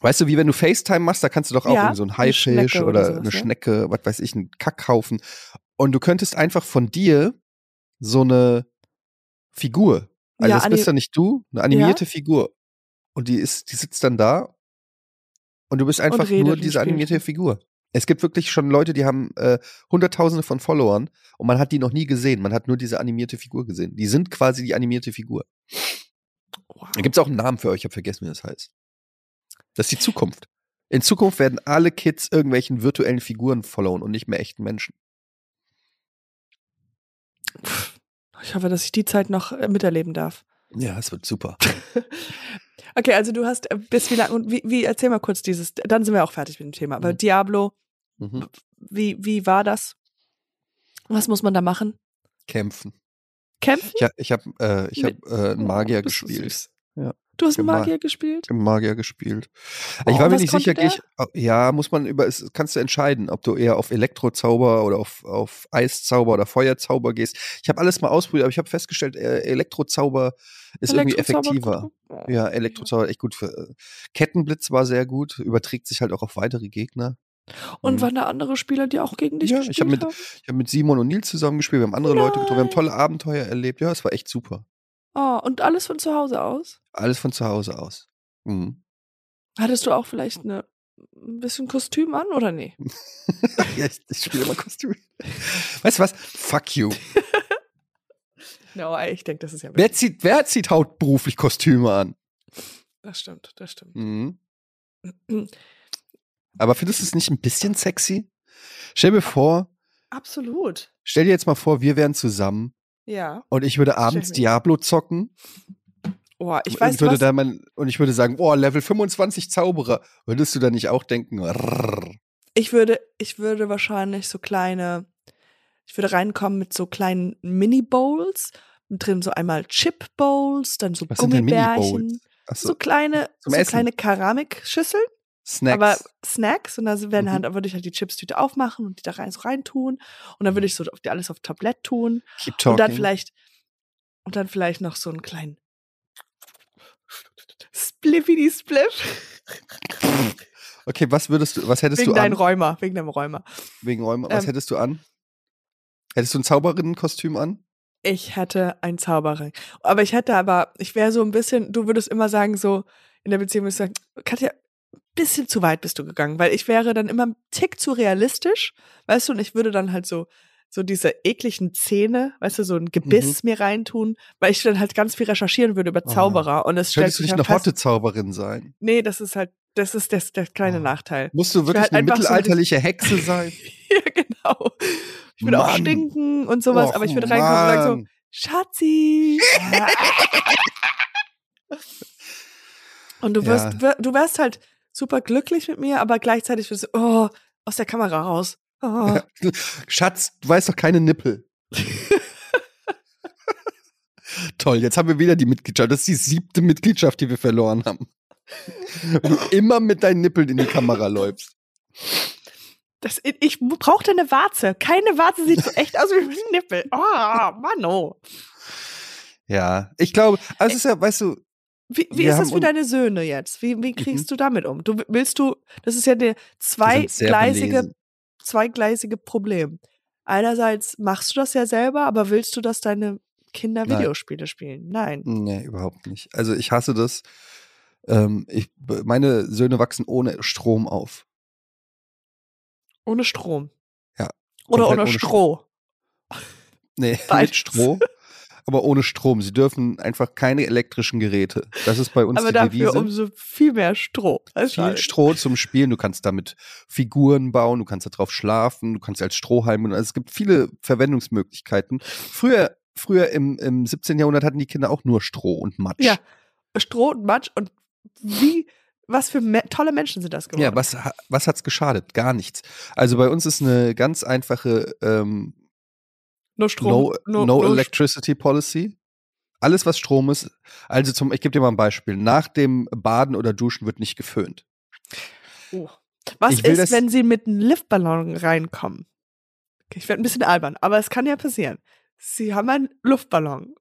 Weißt du, wie wenn du FaceTime machst, da kannst du doch auch Ja, so einen eine Haifisch oder, oder sowas, eine ja. Schnecke, was weiß ich, einen Kackhaufen. Und du könntest einfach von dir so eine Figur, also Ja, das bist ja nicht du, eine animierte Figur. Und die ist, die sitzt dann da und du bist einfach nur diese animierte Figur. Es gibt wirklich schon Leute, die haben äh, Hunderttausende von Followern und man hat die noch nie gesehen. Man hat nur diese animierte Figur gesehen. Die sind quasi die animierte Figur. Wow. Da gibt es auch einen Namen für euch, ich habe vergessen, wie das heißt. Das ist die Zukunft. In Zukunft werden alle Kids irgendwelchen virtuellen Figuren followen und nicht mehr echten Menschen. Ich hoffe, dass ich die Zeit noch äh, miterleben darf. Ja, es wird super. [LAUGHS] Okay, also du hast äh, bis wie lange und wie, wie erzähl mal kurz dieses, dann sind wir auch fertig mit dem Thema. Aber Mhm. Diablo, Mhm. wie, wie war das? Was muss man da machen? Kämpfen. Kämpfen? Ich, ha- ich habe äh, ich hab, äh, einen Magier Oh, gespielt. Ja. Du hast Magier gespielt? Im Magier gespielt. Oh, ich war mir nicht sicher, ich, oh, ja, muss man über, es kannst du entscheiden, ob du eher auf Elektrozauber oder auf, auf Eiszauber oder Feuerzauber gehst. Ich habe alles mal ausprobiert, aber ich habe festgestellt, äh, Elektrozauber ist irgendwie Elektrozauber effektiver. gut. Oh. Ja, Elektrozauber echt gut für. Äh, Kettenblitz war sehr gut, überträgt sich halt auch auf weitere Gegner. Und Mhm. waren da andere Spieler, die auch gegen dich Ja, ich gespielt hab mit- haben? Ich habe mit Simon und Nils zusammen gespielt, wir haben andere Leute getroffen, wir haben Nein. tolle Abenteuer erlebt. Ja, es war echt super. Oh, und alles von zu Hause aus? Alles von zu Hause aus. Mhm. Hattest du auch vielleicht eine, ein bisschen Kostüm an oder nee? [LAUGHS] ja, ich, ich spiele immer Kostüm. Weißt du was? Fuck you. [LAUGHS] No, ich denke, das ist ja Wer zieht, wer zieht hauptberuflich Kostüme an? Das stimmt, das stimmt. Mhm. [CLEARS THROAT] Aber findest du es nicht ein bisschen sexy? Stell mir vor, Absolut. stell dir jetzt mal vor, wir wären zusammen Ja. und ich würde abends mir- Diablo zocken Oh, ich und weiß würde was. da mein, und ich würde sagen, oh, Level 25 Zauberer. Würdest du da nicht auch denken? rrrr, Ich würde, ich würde wahrscheinlich so kleine, ich würde reinkommen mit so kleinen Mini-Bowls. Mit drin so einmal Chip-Bowls, dann so Was Gummibärchen. Achso, So kleine, Zum so Essen. kleine Keramikschüsseln, Snacks. aber Snacks. Und da werden Mhm. halt, würde ich halt die Chipstüte aufmachen und die da rein, so reintun. Und dann würde ich so auf alles auf Tablett tun. Keep talking. Und dann vielleicht, und dann vielleicht noch so einen kleinen Spliffity Spliff. Okay, was würdest du, was hättest Wegen du an? deinem Räumer, wegen deinem Räumer. Wegen Räume. Was Ähm, hättest du an? Hättest du ein Zauberinnenkostüm an? Ich hätte einen Zauberring. Aber ich hätte aber, ich wäre so ein bisschen, du würdest immer sagen, so in der Beziehung würdest du sagen, Katja, ein bisschen zu weit bist du gegangen, weil ich wäre dann immer ein Tick zu realistisch, weißt du, und ich würde dann halt so, so diese ekligen Zähne, weißt du, so ein Gebiss mir reintun, weil ich dann halt ganz viel recherchieren würde über Mhm. Ah. Zauberer und es stellt Könntest du sich nicht halt eine fest, Hotte-Zauberin sein? Nee, das ist halt, das ist das, der kleine Ah. Nachteil. Musst du wirklich halt eine einfach so mittelalterliche Hexe sein? [LAUGHS] ja, genau. Ich würde auch Mann. stinken und sowas, Och, aber ich würde reinkommen und sagen so, Mann. Schatzi. [LAUGHS] Und du wirst, Ja. du wärst halt super glücklich mit mir, aber gleichzeitig wirst du, oh, aus der Kamera raus. Oh. [LAUGHS] Schatz, du weißt doch keine Nippel. [LAUGHS] Toll, jetzt haben wir wieder die Mitgliedschaft. Das ist die siebte Mitgliedschaft, die wir verloren haben. Wenn du immer mit deinen Nippeln in die Kamera läufst. Das, ich brauchte eine Warze. Keine Warze sieht so echt aus wie ein Nippel. Oh, Mann, oh. Ja, ich glaube, also es ist ja, weißt du, Wie, wie ist das für deine Söhne jetzt? Wie, wie kriegst Mhm. du damit um? Du willst du, das ist ja sehr zweigleisige, zweigleisige Problem. Einerseits machst du das ja selber, aber willst du, dass deine Kinder Nein. Videospiele spielen? Nein. Nee, überhaupt nicht. Also ich hasse das. Ähm, ich, meine Söhne wachsen ohne Strom auf. Ohne Strom. Ja, Oder ohne ohne Stroh. Nee, [LAUGHS] Beides. mit Strom, aber ohne Strom. Sie dürfen einfach keine elektrischen Geräte. Das ist bei uns Aber die dafür Devise. umso viel mehr Stroh. Viel Stroh zum Spielen. Du kannst damit Figuren bauen, du kannst darauf schlafen, du kannst als Strohhalm. Also es gibt viele Verwendungsmöglichkeiten. Früher, früher im, im 17. Jahrhundert hatten die Kinder auch nur Stroh und Matsch. Ja, Stroh und Matsch und wie, was für me tolle Menschen sind das geworden. Ja, was, was hat's geschadet? Gar nichts. Also bei uns ist eine ganz einfache ähm, Nur Strom. No, nur, no nur Electricity Policy. Alles, was Strom ist. Also zum, ich gebe dir mal ein Beispiel. Nach dem Baden oder Duschen wird nicht geföhnt. Oh. Was ist, wenn sie mit einem Luftballon reinkommen? Okay, ich werde ein bisschen albern, aber es kann ja passieren. Sie haben einen Luftballon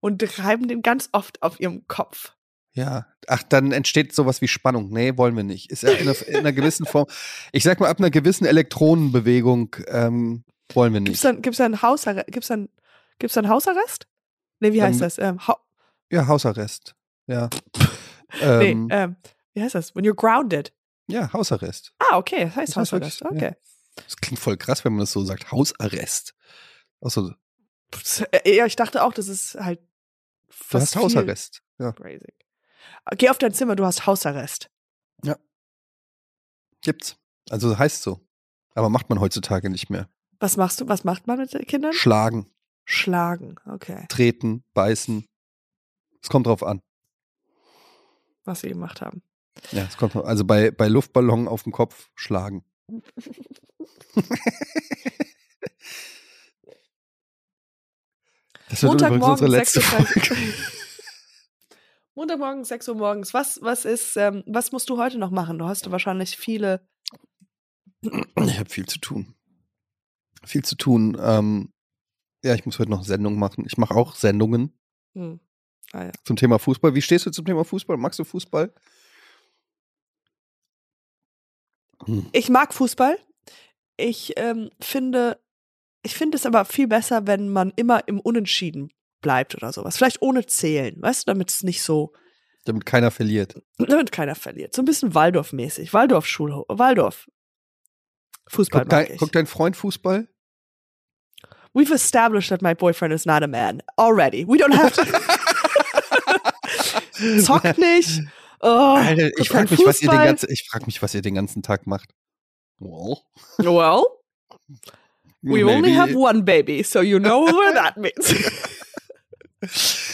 und reiben den ganz oft auf ihrem Kopf. Ja. Ach, dann entsteht sowas wie Spannung. Nee, wollen wir nicht. Ist ja in einer, in einer gewissen Form. Ich sag mal, ab einer gewissen Elektronenbewegung ähm, wollen wir Gibt's nicht. dann, gibt's dann Hausarrest? Gibt's dann, gibt's dann Hausarrest? Nee, wie heißt das? Ähm, hau Ja, Hausarrest. Ja. [LAUGHS] nee, ähm, ähm, wie heißt das? When you're grounded. ja, Hausarrest. Ah, okay, das heißt Das Hausarrest. wirklich, ja. Okay. Das klingt voll krass, wenn man das so sagt. Hausarrest. Also, äh, Ja, ich dachte auch, das ist halt du hast Hausarrest. Ja. Crazy. Geh auf dein Zimmer, du hast Hausarrest. Gibt's. Also heißt so. Aber macht man heutzutage nicht mehr. Was machst du? Was macht man mit den Kindern? Schlagen, Schlagen. Okay, treten, beißen. Es kommt drauf an. was sie gemacht haben. Ja, es kommt drauf, also bei, bei Luftballon auf dem Kopf schlagen. [LAUGHS] Das wird übrigens unsere letzte 6 Uhr. Folge. [LAUGHS] Montagmorgen, 6 Uhr morgens. Was, was ist, ähm, was musst du heute noch machen? Du hast wahrscheinlich viele. Ich habe viel zu tun. Viel zu tun. Ähm, ja, ich muss heute noch Sendungen machen. Ich mache auch Sendungen Hm. Ah, ja. zum Thema Fußball. Wie stehst du zum Thema Fußball? Magst du Fußball? Hm. Ich mag Fußball. Ich ähm, finde, ich finde es aber viel besser, wenn man immer im Unentschieden bleibt oder sowas. Vielleicht ohne Zählen, weißt du, damit es nicht so, Damit keiner verliert. [CLEARS THROAT] damit keiner verliert. So ein bisschen Waldorf-mäßig. Waldorf-Schulhof. Waldorf. Fußball Guckt dein, guckt dein Freund Fußball? We've established that my boyfriend is not a man. Already. We don't have to. [LAUGHS] Zockt nicht. Oh, Alter, ich frage mich, was ihr den ganzen, ich frag mich, was ihr den ganzen Tag macht. Well, Well, we only maybe- have one baby, so you know what that means. [LAUGHS]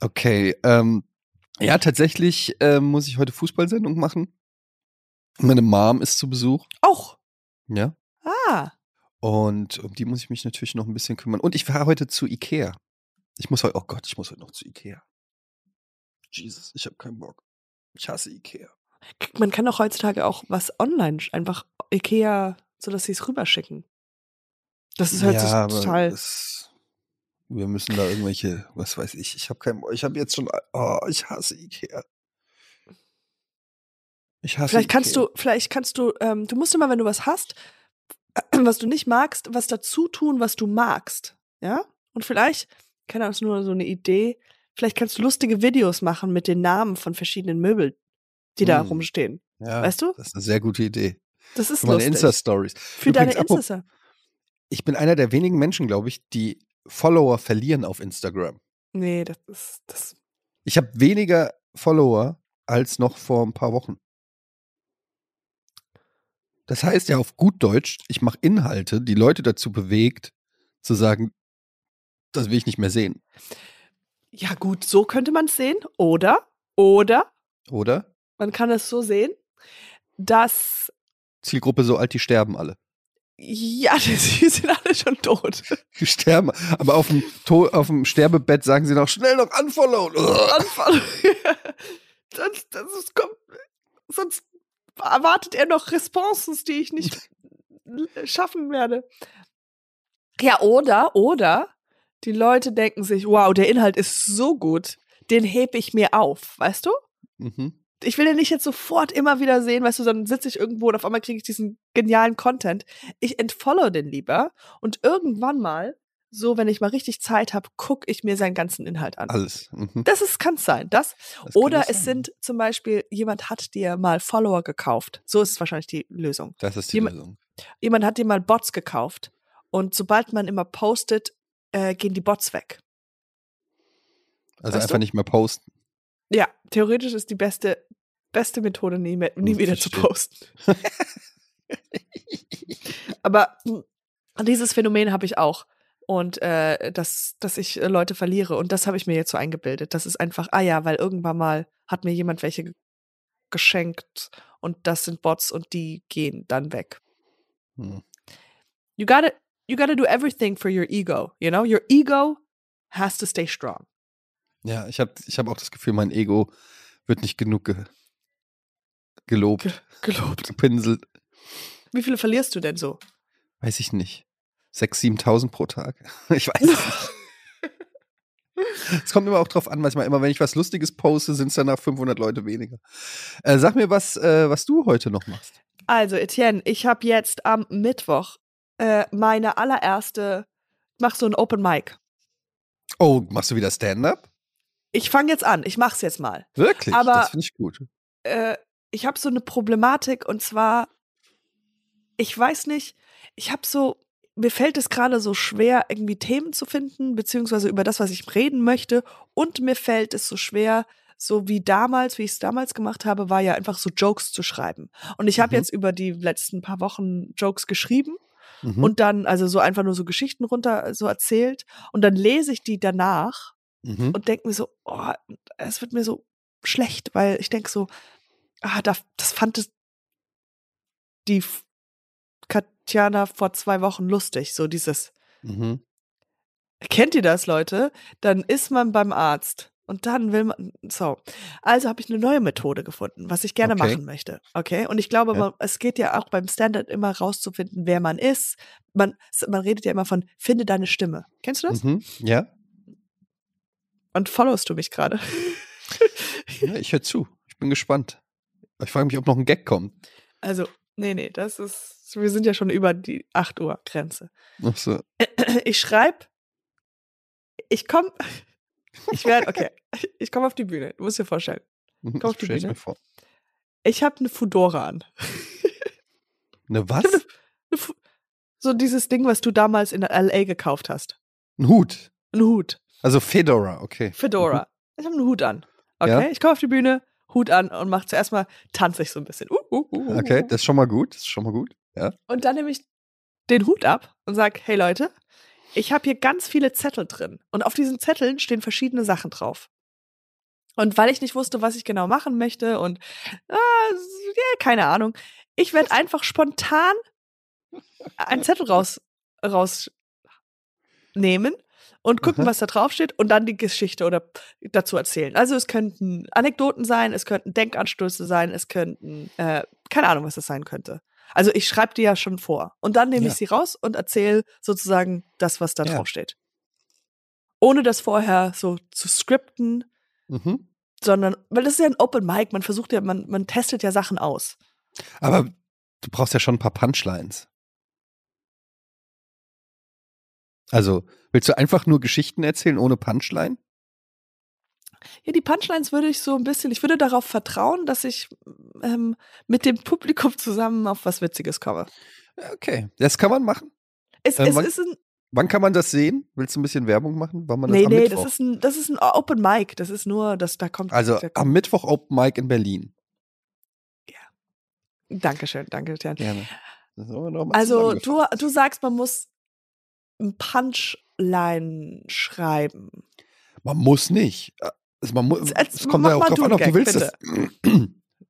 Okay, ähm, ja, tatsächlich ähm, muss ich heute Fußballsendung machen. Meine Mom ist zu Besuch, Auch. ja. Ah. Und um die muss ich mich natürlich noch ein bisschen kümmern. Und ich fahre heute zu Ikea. Ich muss heute, oh Gott, ich muss heute noch zu Ikea. Jesus, ich habe keinen Bock. Ich hasse Ikea. Man kann doch heutzutage auch was online einfach Ikea, so dass sie es rüberschicken. Das ist halt so aber total. es, wir müssen da irgendwelche, was weiß ich, ich habe keinen Bock. Ich habe jetzt schon, oh, ich hasse Ikea. Ich hasse Vielleicht kannst Ikea. du, vielleicht kannst du, ähm, du musst immer, wenn du was hast, [CLEARS THROAT] was du nicht magst, was dazu tun, was du magst. Ja? Und vielleicht, keine Ahnung, ist nur so eine Idee, vielleicht kannst du lustige Videos machen mit den Namen von verschiedenen Möbeln, die da Hm. rumstehen. Ja, Weißt du? Das ist eine sehr gute Idee. Das ist Für meine. Insta-Stories. Für deine Übrigens, apropos- Insta. Ich bin einer der wenigen Menschen, glaube ich, die Follower verlieren auf Instagram. Nee, das ist, das, Ich habe weniger Follower als noch vor ein paar Wochen. Das heißt ja auf gut Deutsch, ich mache Inhalte, die Leute dazu bewegt, zu sagen, das will ich nicht mehr sehen. ja gut, so könnte man es sehen. Oder, oder, Oder? man kann es so sehen, dass, Zielgruppe so alt, die sterben alle. ja, [LAUGHS] die sind alle schon tot. [LAUGHS] Die sterben, aber auf dem, to auf dem Sterbebett sagen sie noch schnell noch unfollow. Anfall. [LAUGHS] das, das ist, kommt, sonst erwartet er noch Responses, die ich nicht schaffen werde. Ja, oder, oder die Leute denken sich, wow, der Inhalt ist so gut, den hebe ich mir auf, weißt du? Mhm. Ich will den nicht jetzt sofort immer wieder sehen, weißt du, dann sitze ich irgendwo und auf einmal kriege ich diesen genialen Content. Ich entfollow den lieber und irgendwann mal, so wenn ich mal richtig Zeit habe, gucke ich mir seinen ganzen Inhalt an. Alles. Mhm. Das ist, kann sein, das. Das Oder es sein. sind zum Beispiel, jemand hat dir mal Follower gekauft. So ist es wahrscheinlich die Lösung. Das ist die jemand- Lösung. Jemand hat dir mal Bots gekauft. Und sobald man immer postet, äh, gehen die Bots weg. Also Weißt einfach du? nicht mehr posten. Ja, theoretisch ist die beste, beste Methode, nie, mehr, nie wieder zu posten. [LAUGHS] Aber dieses Phänomen habe ich auch. Und äh, dass, dass ich äh, Leute verliere. Und das habe ich mir jetzt so eingebildet. Das ist einfach, ah ja, weil irgendwann mal hat mir jemand welche ge- geschenkt und das sind Bots und die gehen dann weg. Hm. You gotta, you gotta do everything for your ego. You know, your ego has to stay strong. Ja, ich habe ich hab auch das Gefühl, mein Ego wird nicht genug ge gelobt, Ge- Gelobt. [LAUGHS] gepinselt. Wie viele verlierst du denn so? Weiß ich nicht. 6.000, 7.000 pro Tag. [LAUGHS] Ich weiß es nicht. [LAUGHS] Es kommt immer auch drauf an, manchmal immer, wenn ich was Lustiges poste, sind es danach 500 Leute weniger. Äh, sag mir, was, äh, was du heute noch machst. Also, Etienne, ich habe jetzt am Mittwoch äh, meine allererste, ich mach so ein Open Mic. Oh, machst du wieder Stand-up? Ich fange jetzt an, ich mach's jetzt mal. Wirklich? Aber- das finde ich gut. Äh, ich habe so eine Problematik und zwar, ich weiß nicht, ich habe so, mir fällt es gerade so schwer, irgendwie Themen zu finden, beziehungsweise über das, was ich reden möchte. Und mir fällt es so schwer, so wie damals, wie ich es damals gemacht habe, war ja einfach so Jokes zu schreiben. Und ich habe Mhm. jetzt über die letzten paar Wochen Jokes geschrieben Mhm. und dann also so einfach nur so Geschichten runter so erzählt und dann lese ich die danach mhm. und denke mir so, oh, es wird mir so schlecht, weil ich denke so, ah, da, das fand es die Katjana vor zwei Wochen lustig, so dieses, Mhm. kennt ihr das, Leute? Dann ist man beim Arzt und dann will man, so. Also habe ich eine neue Methode gefunden, was ich gerne Okay. machen möchte, okay? Und ich glaube, Ja. man, es geht ja auch beim Standard immer rauszufinden, wer man ist. Man, man redet ja immer von, finde deine Stimme. Kennst du das? Mhm. Ja? Und followst du mich gerade? ja, ich höre zu. Ich bin gespannt. Ich frage mich, ob noch ein Gag kommt. Also, nee, nee, das ist, wir sind ja schon über die 8 Uhr Grenze. Ach so. [CLEARS THROAT] Ich schreibe, ich komme, [LAUGHS] ich werde, okay, ich komme auf die Bühne, du musst dir vorstellen. Mhm, Komm auf ich die Bühne. vor. Ich habe eine Fudora an. [LAUGHS] Eine was? Eine Fu- So dieses Ding, was du damals in LA gekauft hast. Ein Hut. Ein Hut. Also Fedora, okay. Fedora. Ich habe einen Hut an. Okay, Ja. ich komme auf die Bühne, Hut an und mache zuerst mal, tanze ich so ein bisschen. Uh, uh, uh, uh, Okay, uh. das ist schon mal gut. Das ist schon mal gut. Ja. Und dann nehme ich den Hut ab und sage, hey Leute, ich habe hier ganz viele Zettel drin. Und auf diesen Zetteln stehen verschiedene Sachen drauf. Und weil ich nicht wusste, was ich genau machen möchte und ah, ja, keine Ahnung, ich werde [LAUGHS] einfach spontan einen Zettel raus, rausnehmen und gucken, Aha. was da drauf steht und dann die Geschichte oder dazu erzählen. Also es könnten Anekdoten sein, es könnten Denkanstöße sein, es könnten, äh, keine Ahnung, was das sein könnte. Also ich schreibe die ja schon vor und dann nehme Ja. ich sie raus und erzähle sozusagen das, was da Ja. drauf steht. Ohne das vorher so zu skripten, Mhm. sondern, weil das ist ja ein Open Mic, man versucht ja, man, man testet ja Sachen aus. Aber du brauchst ja schon ein paar Punchlines. Also, willst du einfach nur Geschichten erzählen ohne Punchline? Ja, die Punchlines würde ich so ein bisschen, ich würde darauf vertrauen, dass ich ähm, mit dem Publikum zusammen auf was Witziges komme. Okay, das kann man machen. Es, Ähm, es wann- ist ein, Wann kann man das sehen? Willst du ein bisschen Werbung machen? Wann man das nee, nee, Mittwoch? das ist ein, das ist ein Open Mic, das ist nur, das, da kommt, also da kommt am Mittwoch Open Mic in Berlin. Dankeschön, danke, Jan. Gerne. Also du, du sagst, man muss ein Punchline schreiben. Man muss nicht. Also man muss, es kommt ja auch drauf an, ob du willst. Das, [CLEARS THROAT]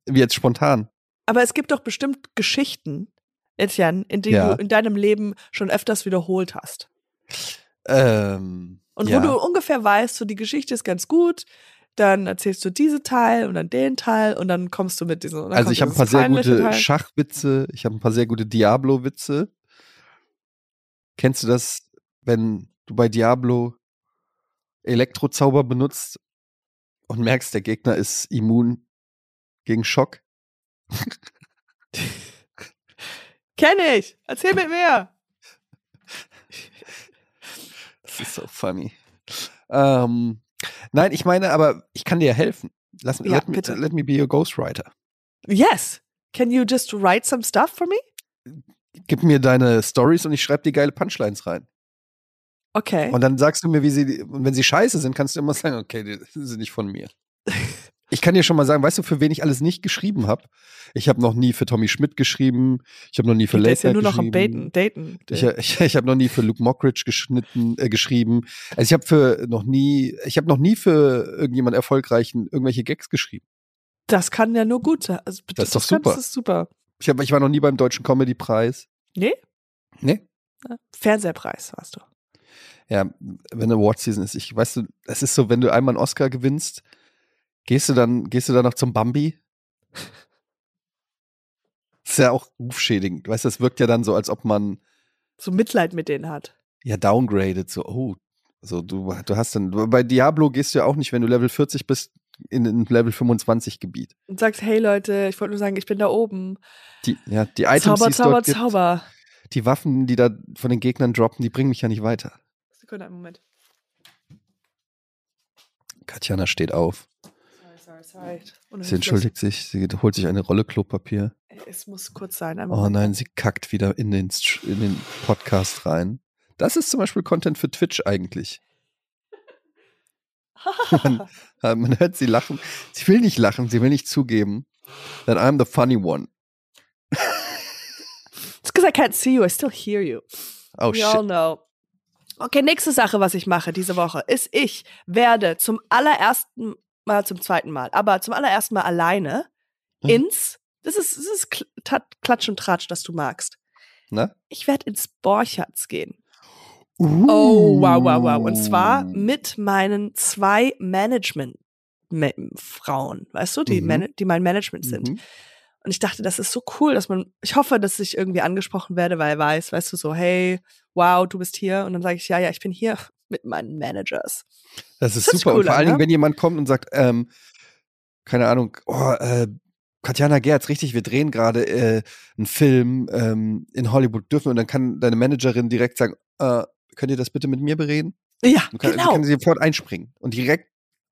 wie jetzt spontan. Aber es gibt doch bestimmt Geschichten, Etienne, in die Ja. du in deinem Leben schon öfters wiederholt hast. Ähm, Und ja. wo du ungefähr weißt, so die Geschichte ist ganz gut, dann erzählst du diese Teil und dann den Teil und dann kommst du mit diesen. Also ich habe ein paar sehr gute Schachwitze, ich habe ein paar sehr gute Diablo-Witze. Kennst du das, wenn du bei Diablo Elektrozauber benutzt und merkst, der Gegner ist immun gegen Schock? Kenn ich. Erzähl mit mir. Das ist so funny. Ähm, nein, ich meine, aber ich kann dir ja helfen. Lass, Ja, let, me, bitte. let me be your ghostwriter. Yes. Can you just write some stuff for me? Gib mir deine Stories und ich schreibe dir geile Punchlines rein. Okay. Und dann sagst du mir, wie sie, und wenn sie scheiße sind, kannst du immer [LAUGHS] sagen, okay, die sind nicht von mir. [LAUGHS] Ich kann dir schon mal sagen, weißt du, für wen ich alles nicht geschrieben habe? Ich habe noch nie für Tommy Schmidt geschrieben. Ich habe noch nie für der Late ist ja nur noch am. Daten. Daten. Ich, ich, ich habe noch nie für Luke Mockridge geschnitten, äh, geschrieben. Also ich habe für noch nie, ich habe noch nie für irgendjemand erfolgreichen irgendwelche Gags geschrieben. das kann ja nur gut sein. Also, Das ist doch super. Das ist super. Ich, hab, ich war noch nie beim Deutschen Comedy Preis. Nee? Nee. Fernsehpreis warst du. Ja, wenn Award Season ist, ich weißt du, es ist so, wenn du einmal einen Oscar gewinnst, gehst du dann, gehst du dann noch zum Bambi? Das [LAUGHS] ist ja auch rufschädigend. Weißt du, das wirkt ja dann so, als ob man So Mitleid mit denen hat. ja downgradet, so, oh, so du, du hast dann, bei Diablo gehst du ja auch nicht, wenn du Level 40 bist, in ein Level 25 Gebiet. Und sagst, hey Leute, ich wollte nur sagen, ich bin da oben. Die, ja, die Items, Zauber, die Zauber, gibt, Zauber. die Waffen, die da von den Gegnern droppen, die bringen mich ja nicht weiter. Sekunde, einen Moment. Katjana steht auf. Sorry, sorry, sorry. Sie entschuldigt sich, sie holt sich eine Rolle Klopapier. Es muss kurz sein. Oh Moment. nein, sie kackt wieder in den, in den Podcast rein. Das ist zum Beispiel Content für Twitch eigentlich. [LAUGHS] Äh, Man hört sie lachen. Sie will nicht lachen, sie will nicht zugeben. That I'm the funny one. It's because I can't see you, I still hear you. Oh We all shit. know. Okay, nächste Sache, was ich mache diese Woche, ist, ich werde zum allerersten Mal, zum zweiten Mal, aber zum allerersten Mal alleine Mhm. ins, das ist, das ist Klatsch und Tratsch, das du magst. Na? Ich werde ins Borchards gehen. Oh, wow, wow, wow. Und zwar mit meinen zwei Management-Frauen, weißt du, die, Mhm. Man die mein Management sind. Mhm. Und ich dachte, das ist so cool, dass man, ich hoffe, dass ich irgendwie angesprochen werde, weil er weiß, weißt du, so, hey, wow, du bist hier. Und dann sage ich, ja, ja, ich bin hier [LAUGHS] mit meinen Managers. Das ist Das super. cool und vor allen Dingen, ne? wenn jemand kommt und sagt, ähm, keine Ahnung, oh, äh, Katjana Gerz, richtig, wir drehen gerade äh, einen Film ähm, in Hollywood dürfen und dann kann deine Managerin direkt sagen, äh, könnt ihr das bitte mit mir bereden? Ja, Du kann, genau. kann sie sofort einspringen und direkt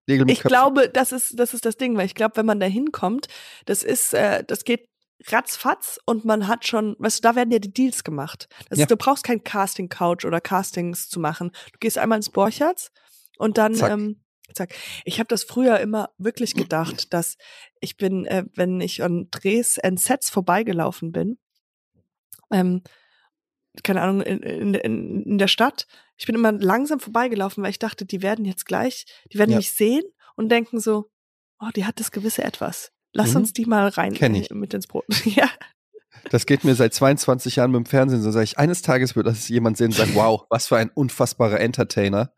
Nägel mit Ich Köpfen. glaube, das ist, das ist das Ding, weil ich glaube, wenn man da hinkommt, das ist, äh, das geht ratzfatz und man hat schon, weißt du, da werden ja die Deals gemacht. Das Ja. ist, du brauchst kein Casting-Couch oder Castings zu machen. Du gehst einmal ins Borchards und dann, Zack. ähm, zack. Ich habe das früher immer wirklich gedacht, [CLEARS THROAT] dass ich bin, äh, wenn ich an Drehs, an Sets vorbeigelaufen bin, ähm, keine Ahnung, in, in, in, der Stadt, ich bin immer langsam vorbeigelaufen, weil ich dachte, die werden jetzt gleich, die werden Ja. mich sehen und denken so, oh, die hat das gewisse Etwas. Lass Mhm. uns die mal rein äh, mit ins Brot. [LAUGHS] ja. Das geht mir seit 22 Jahren mit dem Fernsehen so. Sag ich, eines Tages wird das jemand sehen und sagen, wow, was für ein unfassbarer Entertainer.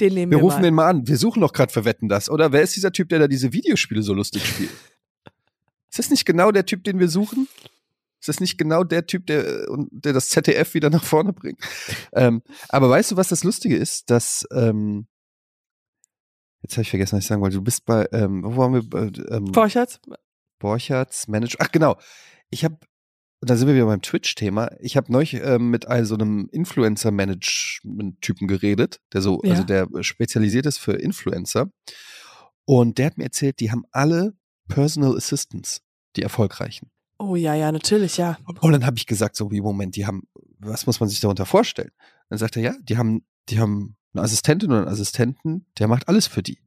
Den nehmen Wir wir, rufen mal. den mal an. Wir suchen doch gerade für Wetten das, oder? Wer ist dieser Typ, der da diese Videospiele so lustig spielt? Ist das nicht genau der Typ, den wir suchen? Ist das nicht genau der Typ, der, und- der das ZDF wieder nach vorne bringt? ähm, aber weißt du, was das Lustige ist? Dass, ähm, jetzt habe ich vergessen, was ich sagen wollte. Du bist bei, ähm, wo waren wir? Bei, Ähm, Borchards? Borchards Manager. Ach genau. Ich habe, da sind wir wieder beim Twitch-Thema. Ich habe neulich ähm, mit einem so einem Influencer-Management-Typen geredet, der so, Ja. also der spezialisiert ist für Influencer. Und der hat mir erzählt, die haben alle Personal Assistants, die erfolgreichen. Oh ja, ja, natürlich, ja. Und dann habe ich gesagt, so wie Moment, die haben, was muss man sich darunter vorstellen? Dann sagt er, ja, die haben, die haben eine Assistentin oder einen Assistenten, der macht alles für die.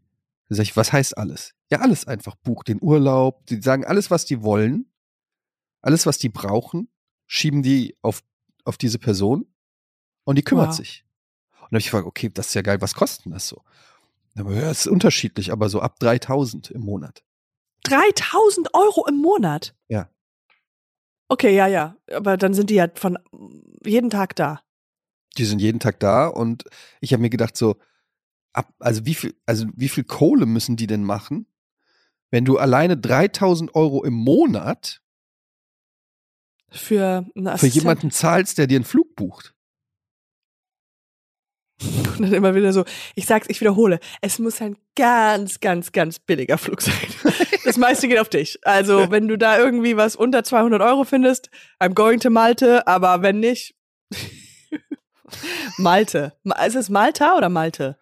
Dann sag ich, was heißt alles? Ja, alles einfach. Buch den Urlaub, die sagen alles, was die wollen, alles, was die brauchen, schieben die auf, auf diese Person und die kümmert Wow. sich. Und dann habe ich gefragt, okay, das ist ja geil, was kostet das so? Dann wir, Ja, es ist unterschiedlich, aber so ab 3000 im Monat. 3000 Euro im Monat? Ja. Okay, ja, ja. Aber dann sind die ja von jeden Tag da. die sind jeden Tag da und ich habe mir gedacht so, ab, also wie viel, also wie viel Kohle müssen die denn machen, wenn du alleine 3000 Euro im Monat Für für jemanden zahlst, der dir einen Flug bucht? Und dann immer wieder so, ich sag's, ich wiederhole, es muss ein ganz, ganz, ganz billiger Flug sein. Das meiste geht auf dich. Also, wenn du da irgendwie was unter 200 Euro findest, I'm going to Malte, aber wenn nicht, [LAUGHS] Malte. Ma- Ist es Malta oder Malte?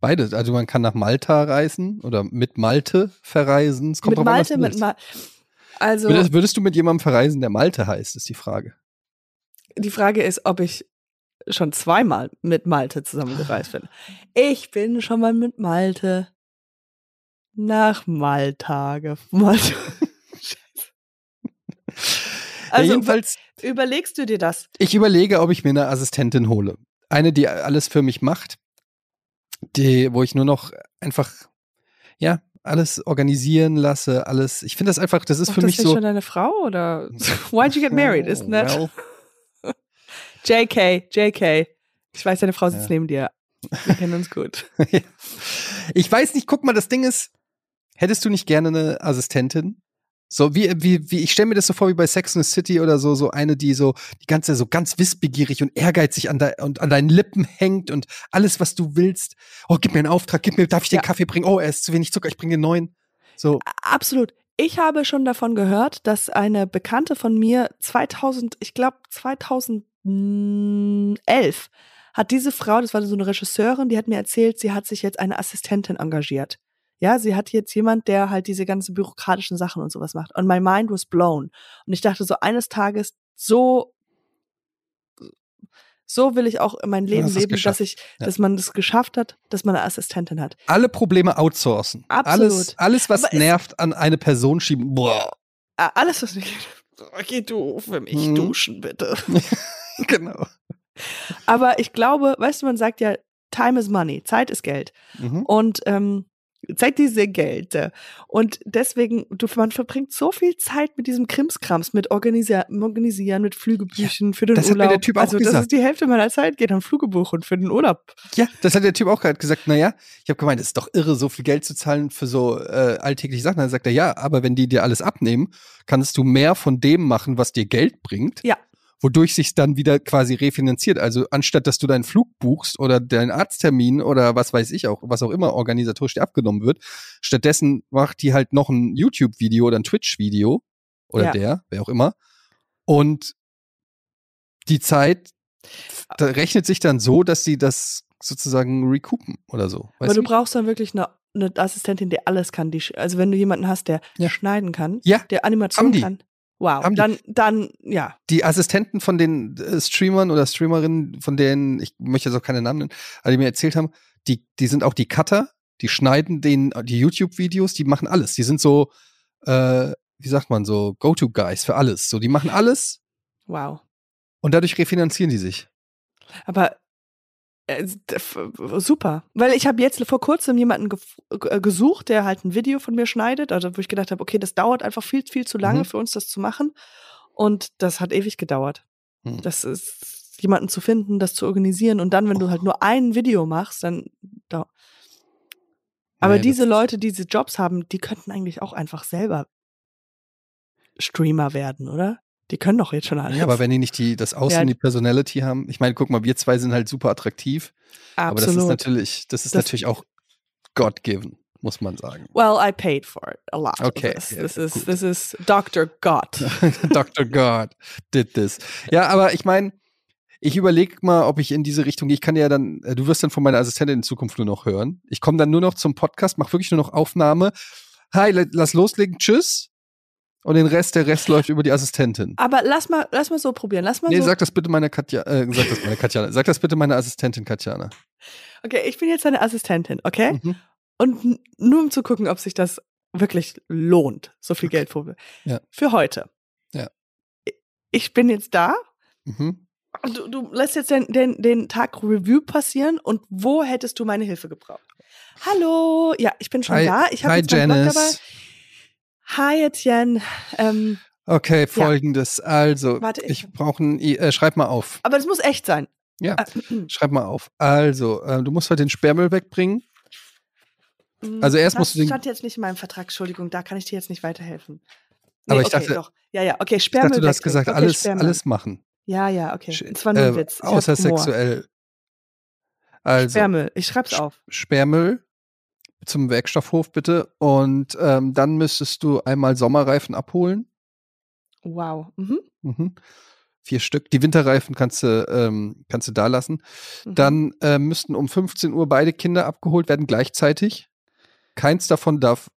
Beides. Also man kann nach Malta reisen oder mit Malte verreisen. Es kommt Mit drauf an, was Malte, mit willst. Mal. Also, Würdest, würdest du mit jemandem verreisen, der Malte heißt, ist die Frage. die Frage ist, ob ich schon zweimal mit Malte zusammengereist bin. Ich bin schon mal mit Malte nach Malta gefahren. [LAUGHS] ja, Also, jedenfalls, überlegst du dir das? ich überlege, ob ich mir eine Assistentin hole. Eine, die alles für mich macht, die, wo ich nur noch einfach, ja, alles organisieren lasse, alles. Ich finde das einfach, das ist Macht für das mich nicht so. schon deine Frau oder [LAUGHS] Why'd you get married? Isn't that Well, JK, JK. Ich weiß, deine Frau sitzt Ja. neben dir. Wir kennen uns gut. [LAUGHS] ich weiß nicht, guck mal, das Ding ist, hättest du nicht gerne eine Assistentin? So wie, wie, wie ich stelle mir das so vor wie bei Sex and the City oder so, so eine, die so die ganze so ganz wissbegierig und ehrgeizig an, de, und an deinen Lippen hängt und alles, was du willst. Oh, gib mir einen Auftrag, gib mir, darf ich dir Ja. Kaffee bringen? Oh, er ist zu wenig Zucker, ich bringe dir neun. So, Absolut. Ich habe schon davon gehört, dass eine Bekannte von mir 2000, ich glaube 2011, hat diese Frau, das war so eine Regisseurin, die hat mir erzählt, sie hat sich jetzt eine Assistentin engagiert. Ja, sie hat jetzt jemand, der halt diese ganzen bürokratischen Sachen und sowas macht. Und my mind was blown. Und ich dachte so eines Tages, so, so will ich auch in mein Leben leben, dass ich, Ja. dass man es geschafft hat, dass man eine Assistentin hat. alle Probleme outsourcen. Absolut. Alles, alles was Aber nervt, an eine Person schieben. Boah. Ah, Alles, was nicht [LAUGHS] geht. Geh du für mich Mhm. duschen, bitte. [LAUGHS] genau. Aber ich glaube, weißt du, man sagt ja, Time is money, Zeit ist Geld. Mhm. Und ähm, Zeit sehr Geld. Und deswegen, du, man verbringt so viel Zeit mit diesem Krimskrams, mit Organisier Organisieren, mit Flügebüchen für den das hat mir Urlaub. der Typ auch also das gesagt. ist die Hälfte meiner Zeit, geht am Flugebuch und für den Urlaub. Ja, das hat der Typ auch gerade gesagt. Naja, ich habe gemeint, es ist doch irre, so viel Geld zu zahlen für so äh, alltägliche Sachen. Dann sagt er, ja, aber wenn die dir alles abnehmen, kannst du mehr von dem machen, was dir Geld bringt. Ja. Wodurch sich dann wieder quasi refinanziert. Also anstatt dass du deinen Flug buchst oder deinen Arzttermin oder was weiß ich auch, was auch immer organisatorisch dir abgenommen wird, stattdessen macht die halt noch ein YouTube-Video oder ein Twitch-Video oder Ja. der, wer auch immer. Und die Zeit da rechnet sich dann so, dass sie das sozusagen recoupen oder so. Aber Weißt du du? brauchst dann wirklich eine, eine Assistentin, die alles kann. Die, also wenn du jemanden hast, der Ja. schneiden kann, Ja, der Animation kann. Wow, Haben die. dann, dann, ja. die Assistenten von den äh, Streamern oder Streamerinnen, von denen, ich möchte jetzt auch keine Namen nennen, aber die mir erzählt haben, die, die sind auch die Cutter, die schneiden den, die YouTube-Videos, die machen alles. Die sind so, äh, wie sagt man, so Go-To-Guys für alles. So, die machen alles Wow. und dadurch refinanzieren die sich. Aber super. Weil ich habe jetzt vor kurzem jemanden äh, gesucht, der halt ein Video von mir schneidet, also wo ich gedacht habe, okay, das dauert einfach viel, viel zu lange Mhm. für uns, das zu machen. Und das hat ewig gedauert. Hm. Das ist jemanden zu finden, das zu organisieren und dann, wenn du halt nur ein Video machst, dann da. Aber Nee, diese Leute, die diese Jobs haben, die könnten eigentlich auch einfach selber Streamer werden, oder? Die können doch jetzt schon alles. Ja, aber wenn die nicht die, das Aussehen, Ja. die Personality haben, ich meine, guck mal, wir zwei sind halt super attraktiv, aber das ist Absolut. natürlich, das ist Das- natürlich auch God-given, muss man sagen. Well, I paid for it a lot. Okay, This, ja, this is gut. this is Dr. God. [LAUGHS] Dr. God did this. Ja, aber ich meine, ich überlege mal, ob ich in diese Richtung gehe. Ich kann ja dann, äh, du wirst dann von meiner Assistentin in Zukunft nur noch hören. Ich komme dann nur noch zum Podcast, mache wirklich nur noch Aufnahme. Hi, lass loslegen, tschüss. Und den Rest, der Rest läuft über die Assistentin. Aber lass mal, lass mal so probieren. Lass mal Nee, so. sag das bitte meiner Katja, äh, sag das meine Katjana. Sag das bitte meiner Assistentin Katjana. Okay, ich bin jetzt deine Assistentin, okay? Mhm. Und nur um zu gucken, ob sich das wirklich lohnt, so viel Geld für, Ja. für heute. Ja. Ich bin jetzt da Mhm. du, du lässt jetzt den, den, den Tag Review passieren und wo hättest du meine Hilfe gebraucht? Hallo, ja, ich bin schon Hi- da. Ich habe Hi, jetzt meinen Blog dabei. Hi Etienne. Ähm, Okay, folgendes. Also, Warte, ich- ich brauche ein, äh, schreib mal auf. aber das muss echt sein. Ja, Äh, schreib mal auf. Also, äh, du musst heute den Sperrmüll wegbringen. Also erst das musst du den- stand jetzt nicht in meinem Vertrag, Entschuldigung, da kann ich dir jetzt nicht weiterhelfen. Aber ich okay, dachte- doch. Ja, ja, okay, Ich Sperrmüll. dachte, du hast gesagt, okay, alles, Sperrmüll. alles machen. Ja, ja, okay. Es war nur ein äh, Witz. Ich Außer sexuell. Also, Sperrmüll. Ich schreib's Sch- auf. Sperrmüll zum Werkstoffhof bitte. Und ähm, dann müsstest du einmal Sommerreifen abholen. Wow. Mhm. Mhm. Vier Stück. Die Winterreifen kannst du, ähm, kannst du da lassen. Mhm. Dann äh, müssten um 15 Uhr beide Kinder abgeholt werden gleichzeitig. Keins davon darf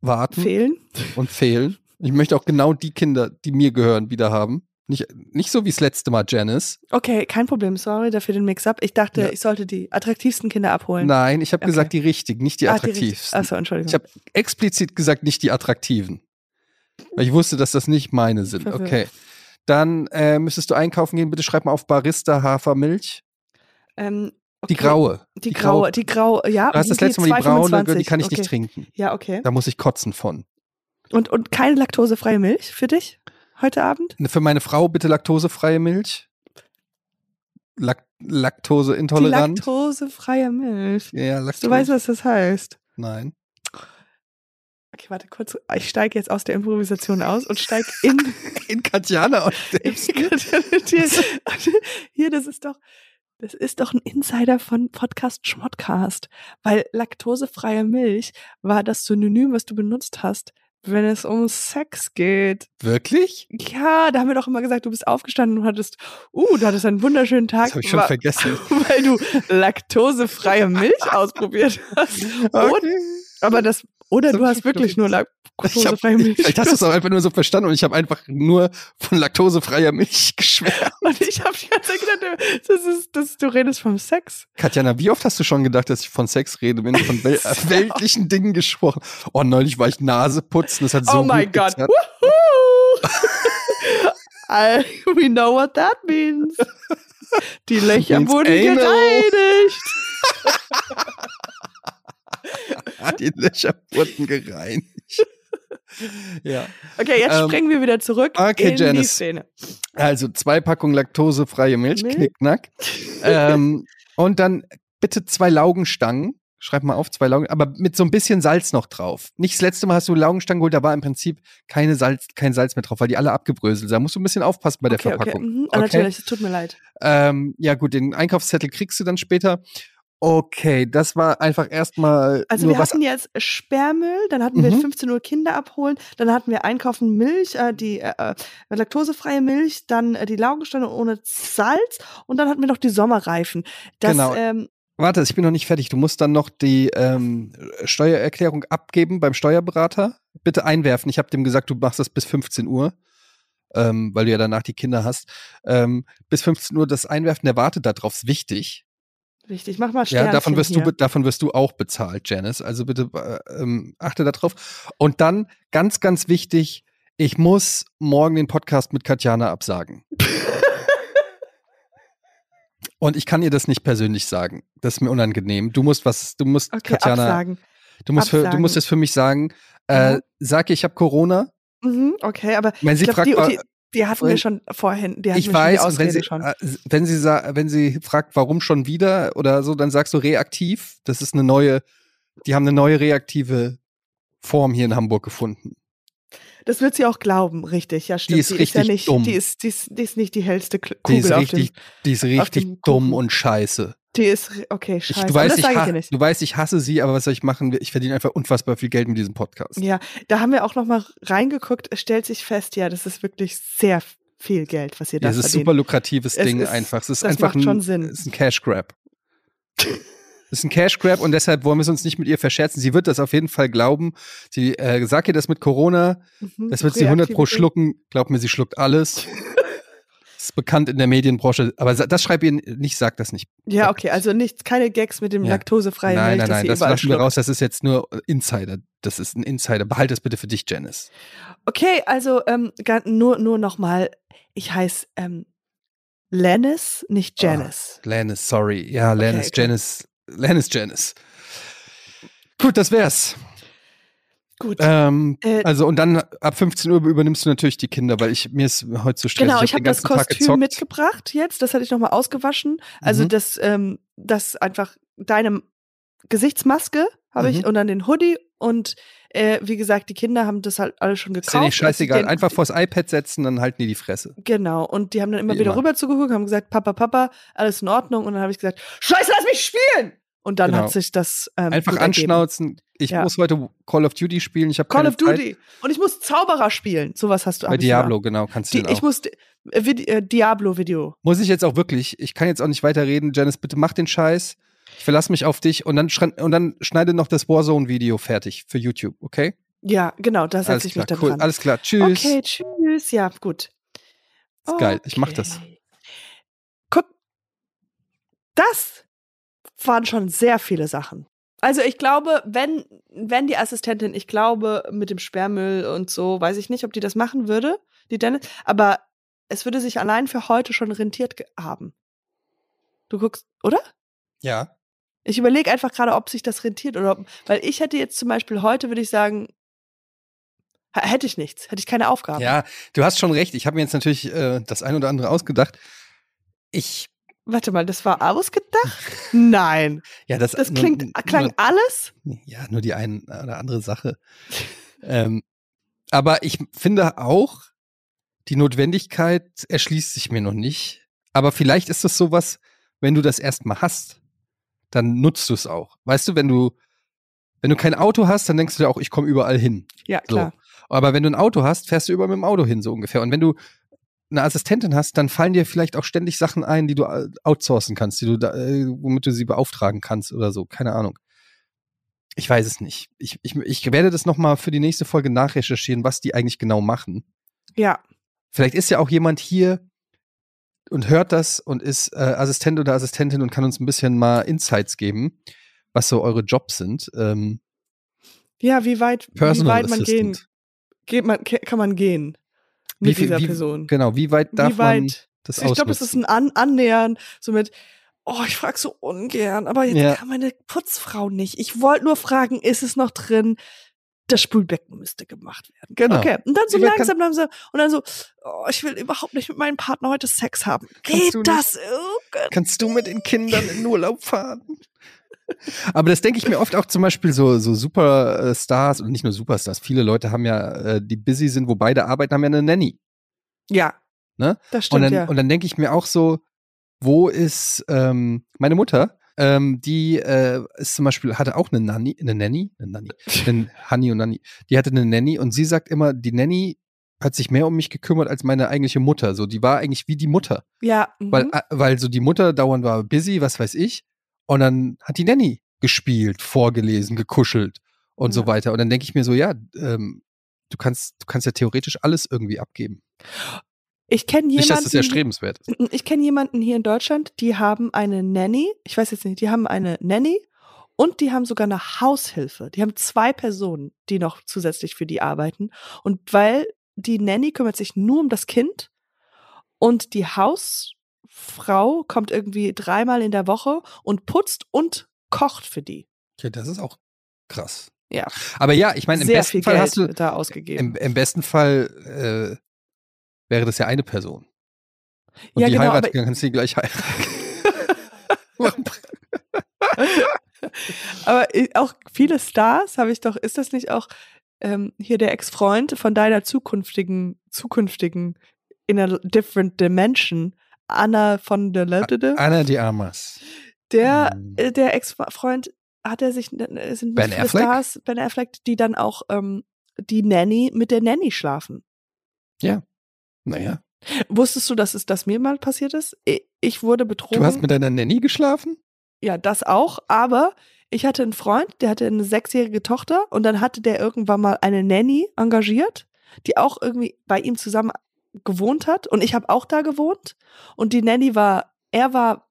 warten fehlen. und fehlen. Ich möchte auch genau die Kinder, die mir gehören, wieder haben. Nicht, nicht so wie das letzte Mal, Janice. Okay, kein Problem. Sorry dafür den Mix-up. Ich dachte, Ja. ich sollte die attraktivsten Kinder abholen. Nein, ich habe Okay. gesagt, die richtigen, nicht die Ah, attraktivsten. Achso, Entschuldigung. Ich habe explizit gesagt, nicht die attraktiven. Weil ich wusste, dass das nicht meine sind. Verwirrt. Okay. Dann äh, müsstest du einkaufen gehen. Bitte schreib mal auf Barista Hafermilch. ähm, Die okay. graue. Die graue, die graue, ja. Du hast das die letzte Mal die braune, 2,25. die kann ich okay. nicht trinken. Ja, okay. Da muss ich kotzen von. Und, und keine laktosefreie Milch für dich heute Abend? Für meine Frau bitte laktosefreie Milch. Lak Die Laktoseintolerant. laktosefreie Milch. ja, Laktose. Du weißt, was das heißt. Nein. Okay, warte kurz. Ich steige jetzt aus der Improvisation aus und steige [LAUGHS] in. In Katjana und [LAUGHS] hier, hier, das ist doch. Das ist doch ein Insider von Podcast Schmodcast. Weil laktosefreie Milch war das Synonym, was du benutzt hast, wenn es um Sex geht. Wirklich? Ja, da haben wir doch immer gesagt, du bist aufgestanden und hattest, uh, du hattest einen wunderschönen Tag. Das habe ich schon vergessen. [LAUGHS] Weil du laktosefreie Milch ausprobiert hast. [LAUGHS] Okay. Aber das, oder Das du hast ich wirklich nur laktosefreie Milch. vielleicht hast du es auch einfach nur so verstanden und ich habe einfach nur von laktosefreier Milch [LAUGHS] geschwärmt. Und ich habe die ganze Zeit gedacht, das ist, das, du redest vom Sex. Katjana, wie oft hast du schon gedacht, dass ich von Sex rede, wenn ich von wel [LAUGHS] weltlichen Dingen gesprochen Oh, neulich war ich Nase putzen, das hat so oh gezerrt. Woohoo! [LAUGHS] I, we know what that means. Die Löcher wurden anal. gereinigt. Die Löcher wurden gereinigt. [LAUGHS] ja. Okay, jetzt Ähm, springen wir wieder zurück okay, in die Janice. Szene. Also zwei Packungen laktosefreie Milch, Milch? knickknack. [LAUGHS] ähm, und dann bitte zwei Laugenstangen. Schreib mal auf, zwei Laugen, aber mit so ein bisschen Salz noch drauf. Nicht das letzte Mal hast du Laugenstangen geholt, da war im Prinzip keine Salz, kein Salz mehr drauf, weil die alle abgebröselt sind. Da musst du ein bisschen aufpassen bei der Okay, okay. Verpackung. Mhm, ah, Natürlich, es tut mir leid. Ähm, ja, gut, den Einkaufszettel kriegst du dann später. Okay, das war einfach erstmal Also wir hatten jetzt Sperrmüll, dann hatten wir Mhm. 15 Uhr Kinder abholen, dann hatten wir einkaufen Milch, äh, die äh, äh, laktosefreie Milch, dann äh, die Laugenstange ohne Salz und dann hatten wir noch die Sommerreifen. Das, Genau. ähm, Warte, ich bin noch nicht fertig. Du musst dann noch die ähm, Steuererklärung abgeben beim Steuerberater. Bitte einwerfen. Ich habe dem gesagt, du machst das bis 15 Uhr, ähm, weil du ja danach die Kinder hast. Ähm, bis 15 Uhr das einwerfen, der wartet darauf, ist wichtig. Richtig, mach mal Sternchen Ja, davon wirst, hier. du, davon wirst du auch bezahlt, Janice. Also bitte äh, ähm, achte darauf. Und dann, ganz, ganz wichtig, ich muss morgen den Podcast mit Katjana absagen. [LAUGHS] Und ich kann ihr das nicht persönlich sagen. Das ist mir unangenehm. Du musst was, du musst Okay, Katjana, absagen. du musst, für, du absagen. musst es für mich sagen. Äh, Ja. Sag ihr, ich habe Corona. Mhm, okay, aber Wenn sie ich glaub, fragt, die, die, die hatten wir schon vorhin. Die hatten ich schon weiß, die und wenn sie, schon. äh, wenn sie wenn sie fragt, warum schon wieder oder so, dann sagst du reaktiv. Das ist eine neue, die haben eine neue reaktive Form hier in Hamburg gefunden. Das wird sie auch glauben, richtig, ja stimmt. ist ja richtig nicht, dumm. Die ist, die, ist, die ist nicht die hellste Kl- Die Kugel ist auf richtig, dem. die ist richtig dumm und scheiße. Die ist, okay, Ich, scheiße. du, aber weißt, das ich sage ich ha- dir nicht. du weißt, ich hasse sie, aber was soll ich machen? Ich verdiene einfach unfassbar viel Geld mit diesem Podcast. Ja, da haben wir auch noch mal reingeguguck. Es stellt sich fest, ja, das ist wirklich sehr viel Geld, was ihr da Das ist verdient. super lukratives Es Ding ist- einfach. Es ist das einfach macht ein, schon Sinn. Es ist ein Cash Grab. Es ist ein Cash Grab und deshalb wollen wir es uns nicht mit ihr verscherzen. Sie wird das auf jeden Fall glauben. Sie äh, sagt ihr das mit Corona, Mhm, das wird sie 100 pro schlucken. Glaub mir, sie schluckt alles. [LAUGHS] Ist bekannt in der Medienbranche, aber das schreib ihr nicht, sag das nicht. Ja, okay, also nicht, keine Gags mit dem Ja. laktosefreien nein, Milch, nein, nein, das lassen wir raus. Das ist jetzt nur Insider. Das ist ein Insider. Behalt das bitte für dich, Janice. Okay, also ähm, nur, nur noch mal, ich heiße ähm, Lennis, nicht Janice. Lannis, sorry. Ja, Lannis, okay. Janice. Lannis, Janice. Gut, das wär's. Gut. Ähm, Äh, also und dann ab 15 Uhr übernimmst du natürlich die Kinder, weil ich mir ist heute zu stressig. Genau, ich hab habe den das Kostüm mitgebracht jetzt. Das hatte ich nochmal ausgewaschen. Also Mhm. das, ähm, das einfach deine Gesichtsmaske habe ich Mhm. und dann den Hoodie und äh, wie gesagt, die Kinder haben das halt alle schon gekauft. Ist ja nicht scheißegal. den- Einfach vors iPad setzen, dann halten die die Fresse. Genau, und die haben dann immer Wie wieder immer. rüber zugeguckt, haben gesagt, Papa, Papa, alles in Ordnung. Und dann habe ich gesagt, Scheiße, lass mich spielen! Und dann Genau. hat sich das ähm, Einfach anschnauzen. Ich Ja. muss heute Call of Duty spielen. Ich habe Call of Duty. Und ich muss Zauberer spielen. Sowas hast du Zeit. Bei Diablo, genau, kannst du Die, auch. ich muss äh, Vid äh, Diablo-Video. muss ich jetzt auch wirklich, ich kann jetzt auch nicht weiterreden. Janice, bitte mach den Scheiß. Ich verlasse mich auf dich und dann, und dann schneide noch das Warzone-Video fertig für YouTube, okay? Ja, genau, da setze ich klar, mich dann cool. dran. Alles klar, tschüss. Okay, tschüss. Ja, gut. Ist geil, ich mach das. Okay. Guck, das waren schon sehr viele Sachen. Also ich glaube, wenn, wenn die Assistentin, ich glaube, mit dem Sperrmüll und so, weiß ich nicht, ob die das machen würde, die Dennis, aber es würde sich allein für heute schon rentiert haben. Du guckst, oder? Ja. Ich überlege einfach gerade, ob sich das rentiert oder ob, weil ich hätte jetzt zum Beispiel heute, würde ich sagen, hätte ich nichts, hätte ich keine Aufgabe. Ja, du hast schon recht. Ich habe mir jetzt natürlich äh, das ein oder andere ausgedacht. Ich, Warte mal, das war ausgedacht? Nein. ja, das, Das nur- klingt, klang nur, alles? Ja, nur die ein oder andere Sache. ähm, aber ich finde auch, die Notwendigkeit erschließt sich mir noch nicht. Aber vielleicht ist das sowas, wenn du das erstmal hast, dann nutzt du es auch. Weißt du, wenn du, wenn du kein Auto hast, dann denkst du dir auch, ich komme überall hin. Ja, So. klar. Aber wenn du ein Auto hast, fährst du überall mit dem Auto hin, so ungefähr. Und wenn du eine Assistentin hast, dann fallen dir vielleicht auch ständig Sachen ein, die du äh, outsourcen kannst, die du da, äh, womit du sie beauftragen kannst oder so. Keine Ahnung. Ich weiß es nicht. Ich, ich, ich werde das nochmal für die nächste Folge nachrecherchieren, was die eigentlich genau machen. Ja. Vielleicht ist ja auch jemand hier und hört das und ist äh, Assistent oder Assistentin und kann uns ein bisschen mal Insights geben, was so eure Jobs sind. Ähm, Ja, wie weit, wie weit man gehen, Assistant. geht man, kann man gehen mit Wie viel- dieser wie- Person? Genau, wie weit darf wie man weit? das ich glaube, es ist ein An Annähern, so mit, oh, ich frage so ungern, aber jetzt Ja. kann meine Putzfrau nicht. Ich wollte nur fragen, ist es noch drin? Das Spülbecken müsste gemacht werden. Genau. Okay. Und dann so weit langsam, langsam, und dann so, oh, ich will überhaupt nicht mit meinem Partner heute Sex haben. Geht du nicht? das? Oh. Kannst du mit den Kindern in Urlaub fahren? [LAUGHS] Aber das denke ich mir oft auch zum Beispiel so, so Superstars und nicht nur Superstars. Viele Leute haben ja, äh, die busy sind, wo beide arbeiten, haben ja eine Nanny. Ja. Ne? Das Und stimmt, dann, ja. und dann denke ich mir auch so, wo ist ähm, meine Mutter? Ähm, die äh, ist zum Beispiel, hatte auch eine Nanny, eine Nanny, eine Nanny, eine Honey und Nanny. Die hatte eine Nanny und sie sagt immer, die Nanny hat sich mehr um mich gekümmert als meine eigentliche Mutter. So, die war eigentlich wie die Mutter. ja. Mhm. Weil, äh, weil so die Mutter dauernd war busy, was weiß ich. Und dann hat die Nanny gespielt, vorgelesen, gekuschelt und so Ja. weiter. Und dann denke ich mir so, ja, ähm, du kannst, du kannst ja theoretisch alles irgendwie abgeben. ich kenne Nicht, dass jemanden. das erstrebenswert ist. [CLEARS THROAT] Ich kenne jemanden hier in Deutschland, die haben eine Nanny. Ich weiß jetzt nicht, die haben eine Nanny und die haben sogar eine Haushilfe. Die haben zwei Personen, die noch zusätzlich für die arbeiten. Und weil die Nanny kümmert sich nur um das Kind und die Hausfrau kommt irgendwie dreimal in der Woche und putzt und kocht für die. Okay, das ist auch krass. Ja. Aber ja, ich meine, im Sehr besten viel Fall Geld hast du, da ausgegeben. im, im besten Fall äh, wäre das ja eine Person. Und Ja, die genau, heiratet, aber- dann kannst du die gleich heiraten. [LAUGHS] Aber äh, auch viele Stars habe ich doch, ist das nicht auch ähm, hier der Ex-Freund von deiner zukünftigen, zukünftigen in a different dimension, Anna von der Lötede? Anna de Armas. Der, Hm. äh, der Ex-Freund hat er sich, äh, sind Ben viele Affleck? Stars, Ben Affleck, die dann auch ähm, die Nanny mit der Nanny schlafen. Naja. Wusstest du, dass es das mir mal passiert ist? Ich wurde betrogen. Du hast mit deiner Nanny geschlafen? Ja, das auch, aber ich hatte einen Freund, der hatte eine sechsjährige Tochter und dann hatte der irgendwann mal eine Nanny engagiert, die auch irgendwie bei ihm zusammen gewohnt hat und ich habe auch da gewohnt und die Nanny war, er war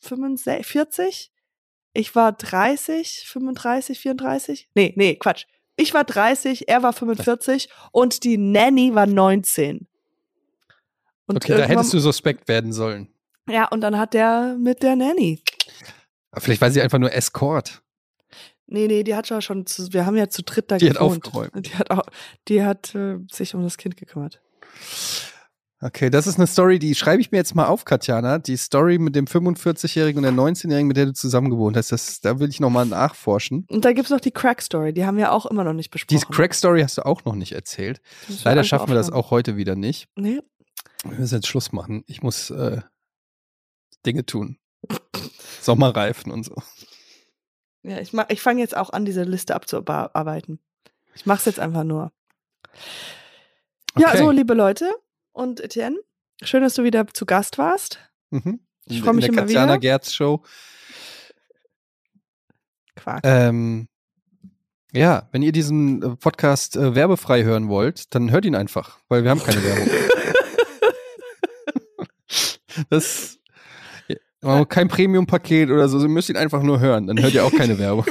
65, 40, ich war 30, 35, 34, nee, nee, Quatsch. Ich war 30, er war 45 und die Nanny war 19. Und Okay, da hättest du suspekt werden sollen. ja, und dann hat der mit der Nanny Aber Vielleicht war sie einfach nur Escort. Nee, nee, die hat ja schon, zu, wir haben ja zu dritt da Die hat gewohnt. aufgeräumt. Die hat, auch, die hat äh, sich um das Kind gekümmert. Okay, das ist eine Story, die schreibe ich mir jetzt mal auf, Katjana. Die Story mit dem 45-Jährigen und der 19-Jährigen, mit der du zusammen gewohnt hast. Das, da will ich nochmal nachforschen. Und da gibt's noch die Crack-Story, die haben wir auch immer noch nicht besprochen. Diese Crack-Story hast du auch noch nicht erzählt. Leider schaffen wir das auch heute wieder nicht. Nee, Wir müssen jetzt Schluss machen. Ich muss äh, Dinge tun. [LAUGHS] Sommerreifen und so. ja, ich, mach- ich fange jetzt auch an, diese Liste abzuarbeiten. Ich mach's jetzt einfach nur. Ja, Okay. so, liebe Leute und Etienne, schön, dass du wieder zu Gast warst. Mhm. Ich freu mich In der immer Katjana wieder. Gerz Show. Quark. Ähm, ja, wenn ihr diesen äh, Podcast äh, werbefrei hören wollt, dann hört ihn einfach, weil wir haben keine Werbung. [LAUGHS] das ja, kein Premium-Paket oder so, ihr müsst ihn einfach nur hören, dann hört ihr auch keine [LAUGHS] Werbung.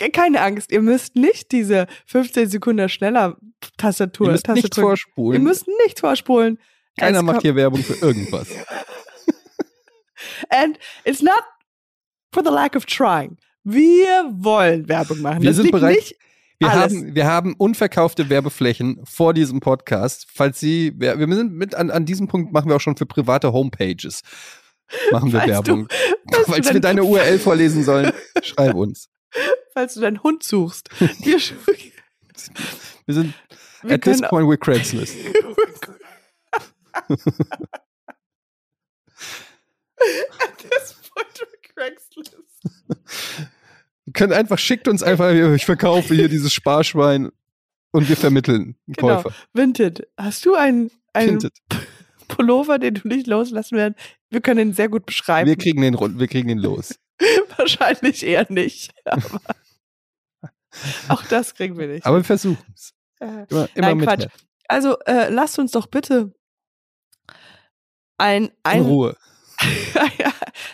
Du, keine Angst, ihr müsst nicht diese 15 Sekunden schneller Tastatur. ihr müsst nichts Tastatur- Ihr vorspulen. müsst nicht vorspulen. Keiner Es macht hier Werbung für irgendwas. [LAUGHS] And it's not for the lack of trying. Wir wollen Werbung machen. Wir das sind bereit- nicht Wir haben, wir haben unverkaufte Werbeflächen vor diesem Podcast. Falls Sie, wir, sind mit an, an diesem Punkt machen wir auch schon für private Homepages. Machen wir Werbung. falls du Falls wir deine [LAUGHS] URL vorlesen sollen, schreib uns. [LAUGHS] falls du deinen Hund suchst. Wir, [LAUGHS] Wir sind wir at this point we're Craigslist. [LAUGHS] At this point we're Craigslist. Ihr könnt einfach, schickt uns einfach, ich verkaufe hier dieses Sparschwein und wir vermitteln einen Genau. Käufer. Vinted, hast du einen, einen. Pullover, den du nicht loslassen werden? Wir können ihn sehr gut beschreiben. Wir kriegen den wir kriegen den los. [LAUGHS] Wahrscheinlich eher nicht. [LAUGHS] Aber [LAUGHS] auch das kriegen wir nicht. Aber wir versuchen es. Äh, Immer, immer Nein, mit Quatsch. Also äh, lasst uns doch bitte ein, In ein, Ruhe.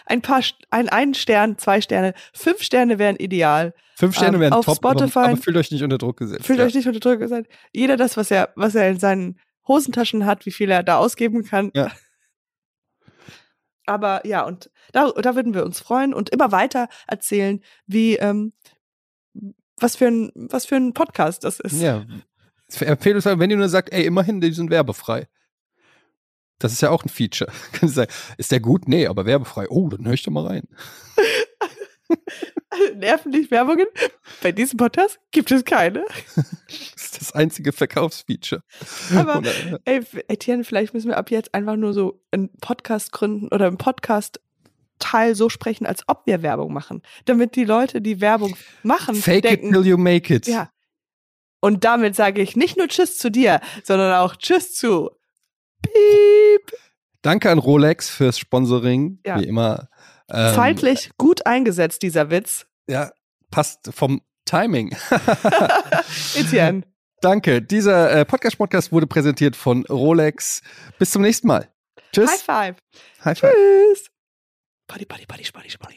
ein paar, ein, ein Stern, zwei Sterne, fünf Sterne wären ideal. Fünf Sterne Ähm, wären auf top, Spotify- aber, aber fühlt euch nicht unter Druck gesetzt. Fühlt ja. euch nicht unter Druck gesetzt. Jeder das, was er, was er in seinen Hosentaschen hat, wie viel er da ausgeben kann. Ja. Aber ja, und da, da würden wir uns freuen und immer weiter erzählen, wie, ähm, was für ein, was für ein Podcast das ist. Ja. Empfehle es, wenn ihr nur sagt, ey, immerhin, die sind werbefrei. Das ist ja auch ein Feature. [LAUGHS] Kann ich sagen, ist der gut? Nee, aber werbefrei. Oh, dann höre ich doch mal rein. [LAUGHS] [LAUGHS] Nerven dich Werbungen? Bei diesem Podcast gibt es keine. [LAUGHS] Das ist das einzige Verkaufsfeature. Aber- Oder, Ey, Etienne, vielleicht müssen wir ab jetzt einfach nur so einen Podcast gründen oder im Podcast Teil so sprechen, als ob wir Werbung machen, damit die Leute, die Werbung machen, Fake denken, it till you make it. ja. Und damit sage ich nicht nur Tschüss zu dir, sondern auch Tschüss zu Piep. Danke an Rolex fürs Sponsoring. Ja. Wie immer. Ähm, Zeitlich gut eingesetzt, dieser Witz. Ja, passt vom Timing. [LAUGHS] [LAUGHS] Etienne. Danke. Dieser äh, Podcast-Podcast wurde präsentiert von Rolex. Bis zum nächsten Mal. Tschüss. High five. High five. Tschüss. Buddy, buddy, buddy, buddy, buddy.